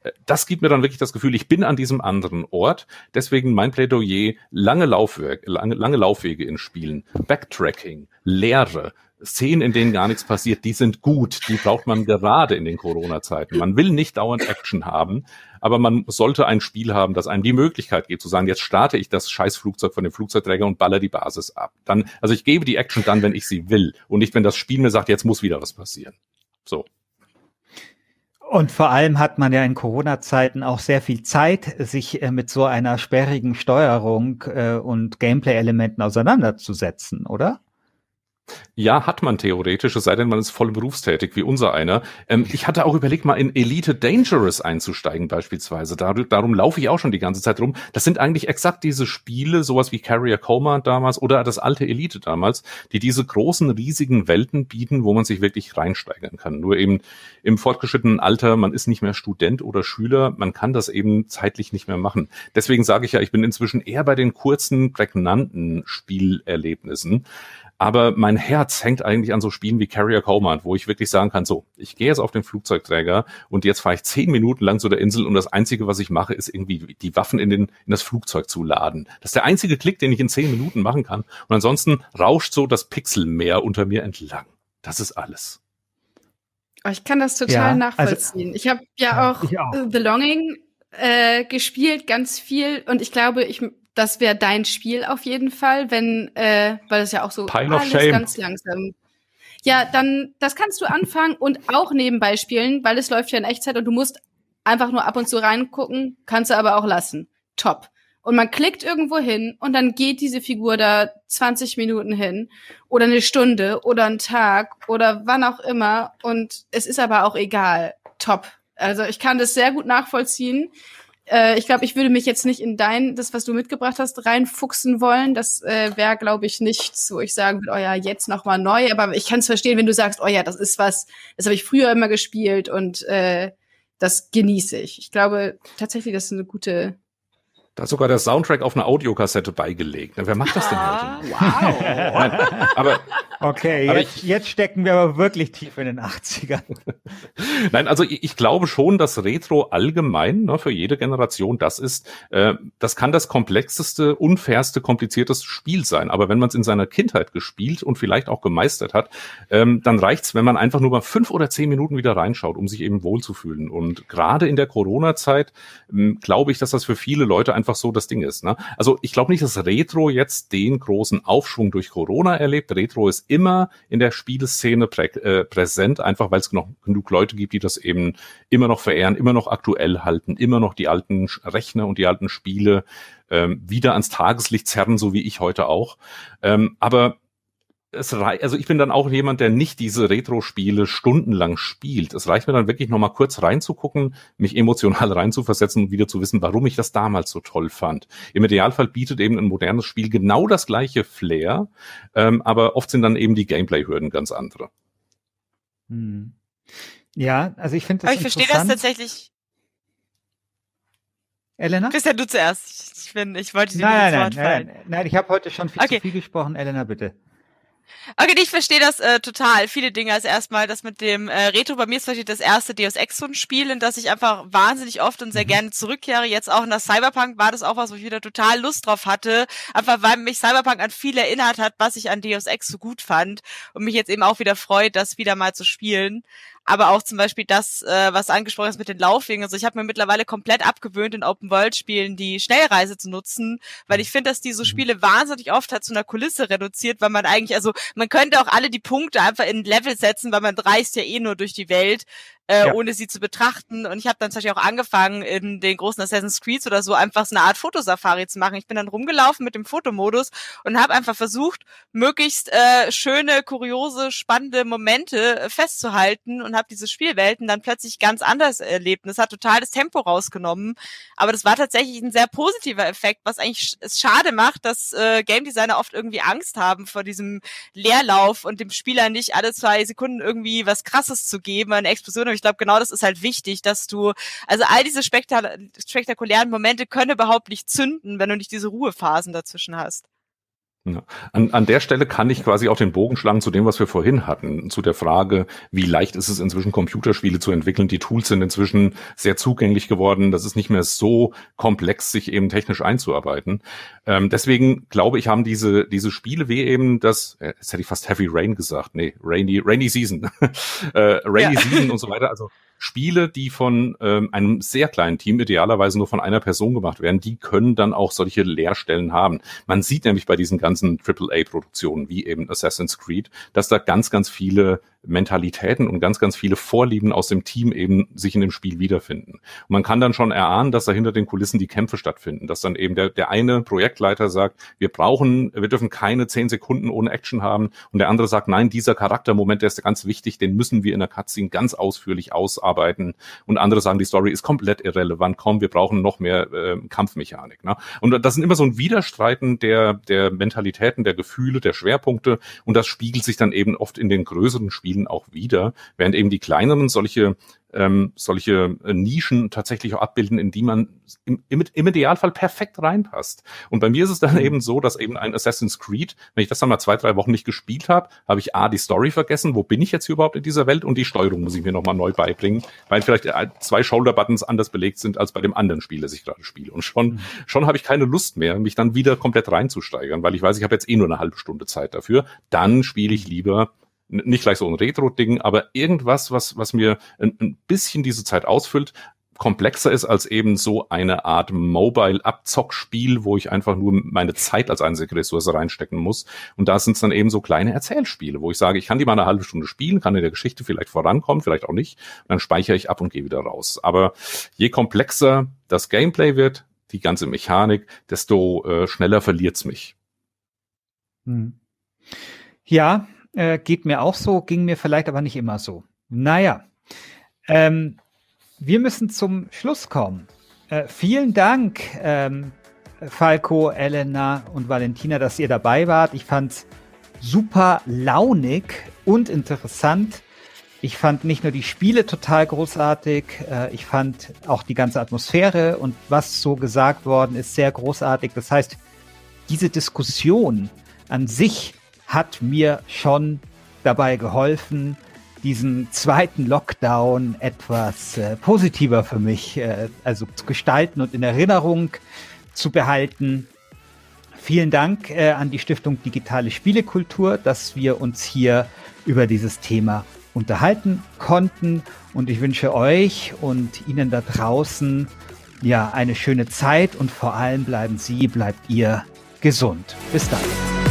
S6: äh, das gibt mir dann wirklich das Gefühl, ich bin an diesem anderen Ort. Deswegen mein Plädoyer, lange, Laufwerk, lange, lange Laufwege in Spielen, Backtracking, Lehre, Szenen, in denen gar nichts passiert, die sind gut. Die braucht man gerade in den Corona-Zeiten. Man will nicht dauernd Action haben, aber man sollte ein Spiel haben, das einem die Möglichkeit gibt, zu sagen, jetzt starte ich das Scheißflugzeug von dem Flugzeugträger und baller die Basis ab. Dann, also ich gebe die Action dann, wenn ich sie will und nicht, wenn das Spiel mir sagt, jetzt muss wieder was passieren. So.
S2: Und vor allem hat man ja in Corona-Zeiten auch sehr viel Zeit, sich äh, mit so einer sperrigen Steuerung äh, und Gameplay-Elementen auseinanderzusetzen, oder?
S6: Ja, hat man theoretisch, es sei denn, man ist voll berufstätig, wie unser einer. Ähm, ich hatte auch überlegt, mal in Elite Dangerous einzusteigen beispielsweise. Dar darum laufe ich auch schon die ganze Zeit rum. Das sind eigentlich exakt diese Spiele, sowas wie Carrier Coma damals oder das alte Elite damals, die diese großen, riesigen Welten bieten, wo man sich wirklich reinsteigern kann. Nur eben im fortgeschrittenen Alter, man ist nicht mehr Student oder Schüler, man kann das eben zeitlich nicht mehr machen. Deswegen sage ich ja, ich bin inzwischen eher bei den kurzen, prägnanten Spielerlebnissen. Aber mein Herz hängt eigentlich an so Spielen wie Carrier Command, wo ich wirklich sagen kann, so, ich gehe jetzt auf den Flugzeugträger und jetzt fahre ich zehn Minuten lang zu der Insel und das Einzige, was ich mache, ist irgendwie die Waffen in, den, in das Flugzeug zu laden. Das ist der einzige Klick, den ich in zehn Minuten machen kann. Und ansonsten rauscht so das Pixelmeer unter mir entlang. Das ist alles.
S5: Oh, ich kann das total ja, also nachvollziehen. Also, ich habe ja auch, auch, The Longing äh, gespielt, ganz viel. Und ich glaube, ich das wäre dein Spiel auf jeden Fall, wenn, äh, weil es ja auch so
S6: Pile alles
S5: ganz langsam. Ja, dann, das kannst du anfangen und auch nebenbei spielen, weil es läuft ja in Echtzeit und du musst einfach nur ab und zu reingucken, kannst du aber auch lassen. Top. Und man klickt irgendwo hin und dann geht diese Figur da 20 Minuten hin oder eine Stunde oder einen Tag oder wann auch immer und es ist aber auch egal. Top. Also ich kann das sehr gut nachvollziehen äh, ich glaube, ich würde mich jetzt nicht in dein, das, was du mitgebracht hast, reinfuchsen wollen. Das äh, wäre, glaube ich, nichts, wo ich sagen würde, oh ja, jetzt nochmal neu. Aber ich kann es verstehen, wenn du sagst, oh ja, das ist was, das habe ich früher immer gespielt und äh, das genieße ich. Ich glaube tatsächlich, das ist eine gute,
S6: da ist sogar der Soundtrack auf einer Audiokassette beigelegt. Wer macht das denn
S4: ah, heute? Wow. [LAUGHS]
S2: Nein, aber okay, aber jetzt, ich, jetzt stecken wir aber wirklich tief in den 80ern. [LAUGHS]
S6: Nein, also ich, ich glaube schon, dass Retro allgemein ne, für jede Generation das ist, äh, das kann das komplexeste, unfairste, komplizierteste Spiel sein. Aber wenn man es in seiner Kindheit gespielt und vielleicht auch gemeistert hat, ähm, dann reicht's, wenn man einfach nur mal fünf oder zehn Minuten wieder reinschaut, um sich eben wohlzufühlen. Und gerade in der Corona-Zeit ähm, glaube ich, dass das für viele Leute einfach so das Ding ist. Ne? Also ich glaube nicht, dass Retro jetzt den großen Aufschwung durch Corona erlebt. Retro ist immer in der Spieleszene prä äh, präsent, einfach weil es genug Leute gibt, die das eben immer noch verehren, immer noch aktuell halten, immer noch die alten Rechner und die alten Spiele ähm, wieder ans Tageslicht zerren, so wie ich heute auch. Ähm, aber es reicht, also ich bin dann auch jemand, der nicht diese Retro-Spiele stundenlang spielt. Es reicht mir dann wirklich nochmal kurz reinzugucken, mich emotional [LAUGHS] reinzuversetzen und wieder zu wissen, warum ich das damals so toll fand. Im Idealfall bietet eben ein modernes Spiel genau das gleiche Flair, ähm, aber oft sind dann eben die Gameplay-Hürden ganz andere.
S2: Hm. Ja, also ich finde das
S4: Aber ich verstehe das tatsächlich.
S2: Elena?
S4: Christian, du zuerst. Ich, bin, ich wollte dir
S2: nein, nein,
S4: Wort
S2: nein, nein, nein, ich habe heute schon viel
S4: Okay.
S2: zu viel gesprochen. Elena, bitte.
S4: Okay, ich verstehe das äh, total. Viele Dinge. Also erstmal das mit dem äh, Retro. Bei mir ist vielleicht das erste Deus Ex so ein Spiel, in das ich einfach wahnsinnig oft und sehr gerne zurückkehre. Jetzt auch in das Cyberpunk war das auch was, wo ich wieder total Lust drauf hatte. Einfach weil mich Cyberpunk an viel erinnert hat, was ich an Deus Ex so gut fand. Und mich jetzt eben auch wieder freut, das wieder mal zu spielen. Aber auch zum Beispiel das, äh, was angesprochen ist mit den Laufwegen. Also ich habe mir mittlerweile komplett abgewöhnt, in Open-World-Spielen die Schnellreise zu nutzen, weil ich finde, dass diese Spiele wahnsinnig oft halt zu einer Kulisse reduziert, weil man eigentlich, also man könnte auch alle die Punkte einfach in ein Level setzen, weil man reist ja eh nur durch die Welt äh,
S2: Ja.
S4: ohne sie zu betrachten. Und ich habe dann tatsächlich auch angefangen, in den großen Assassin's Creed oder so einfach so eine Art Fotosafari zu machen. Ich bin dann rumgelaufen mit dem Fotomodus und habe einfach versucht, möglichst äh, schöne, kuriose, spannende Momente äh, festzuhalten und habe diese Spielwelten dann plötzlich ganz anders erlebt. Und das hat total das Tempo rausgenommen. Aber das war tatsächlich ein sehr positiver Effekt, was eigentlich es schade macht, dass äh, Game Designer oft irgendwie Angst haben vor diesem Leerlauf und dem Spieler nicht alle zwei Sekunden irgendwie was Krasses zu geben, eine Explosion. Aber ich glaube, genau das ist halt wichtig, dass du, also all diese spekta spektakulären Momente können überhaupt nicht zünden, wenn du nicht diese Ruhephasen dazwischen hast.
S6: An, an der Stelle kann ich quasi auch den Bogen schlagen zu dem, was wir vorhin hatten, zu der Frage, wie leicht ist es inzwischen Computerspiele zu entwickeln. Die Tools sind inzwischen sehr zugänglich geworden. Das ist nicht mehr so komplex, sich eben technisch einzuarbeiten. Ähm, deswegen glaube ich, haben diese, diese Spiele wie eben das, äh, jetzt hätte ich fast Heavy Rain gesagt, nee, Rainy, Rainy Season, [LAUGHS] äh, Rainy
S4: Ja.
S6: Season und so weiter. Also Spiele, die von ähm, einem sehr kleinen Team, idealerweise nur von einer Person gemacht werden, die können dann auch solche Leerstellen haben. Man sieht nämlich bei diesen ganzen AAA-Produktionen, wie eben Assassin's Creed, dass da ganz, ganz viele Mentalitäten und ganz, ganz viele Vorlieben aus dem Team eben sich in dem Spiel wiederfinden. Und man kann dann schon erahnen, dass da hinter den Kulissen die Kämpfe stattfinden, dass dann eben der, der eine Projektleiter sagt, wir brauchen, wir dürfen keine zehn Sekunden ohne Action haben und der andere sagt, nein, dieser Charaktermoment, der ist ganz wichtig, den müssen wir in der Cutscene ganz ausführlich ausarbeiten und andere sagen, die Story ist komplett irrelevant, komm, wir brauchen noch mehr äh, Kampfmechanik. Ne? Und das sind immer so ein Widerstreiten der, der Mentalitäten, der Gefühle, der Schwerpunkte und das spiegelt sich dann eben oft in den größeren Spielen auch wieder, während eben die kleineren solche ähm, solche äh, Nischen tatsächlich auch abbilden, in die man im, im, im Idealfall perfekt reinpasst. Und bei mir ist es dann eben so, dass eben ein Assassin's Creed, wenn ich das dann mal zwei, drei Wochen nicht gespielt habe, habe ich A, die Story vergessen, wo bin ich jetzt hier überhaupt in dieser Welt und die Steuerung muss ich mir nochmal neu beibringen, weil vielleicht zwei Shoulder-Buttons anders belegt sind als bei dem anderen Spiel, das ich gerade spiele. Und schon, schon habe ich keine Lust mehr, mich dann wieder komplett reinzusteigern, weil ich weiß, ich habe jetzt eh nur eine halbe Stunde Zeit dafür. Dann spiele ich lieber nicht gleich so ein Retro-Ding, aber irgendwas, was, was mir ein, ein bisschen diese Zeit ausfüllt, komplexer ist als eben so eine Art Mobile-Abzockspiel, wo ich einfach nur meine Zeit als einzige Ressource reinstecken muss. Und da sind es dann eben so kleine Erzählspiele, wo ich sage, ich kann die mal eine halbe Stunde spielen, kann in der Geschichte vielleicht vorankommen, vielleicht auch nicht. Und dann speichere ich ab und gehe wieder raus. Aber je komplexer das Gameplay wird, die ganze Mechanik, desto äh, schneller verliert's mich.
S2: Hm. Ja, äh, geht mir auch so, ging mir vielleicht aber nicht immer so. Naja, ähm, wir müssen zum Schluss kommen. Äh, vielen Dank, ähm, Falco, Elena und Valentina, dass ihr dabei wart. Ich fand's super launig und interessant. Ich fand nicht nur die Spiele total großartig, äh, ich fand auch die ganze Atmosphäre und was so gesagt worden ist sehr großartig. Das heißt, diese Diskussion an sich hat mir schon dabei geholfen, diesen zweiten Lockdown etwas äh, positiver für mich, äh, also zu gestalten und in Erinnerung zu behalten. Vielen Dank äh, an die Stiftung Digitale Spielekultur, dass wir uns hier über dieses Thema unterhalten konnten. Und ich wünsche euch und Ihnen da draußen ja eine schöne Zeit und vor allem bleiben Sie, bleibt ihr gesund. Bis dann.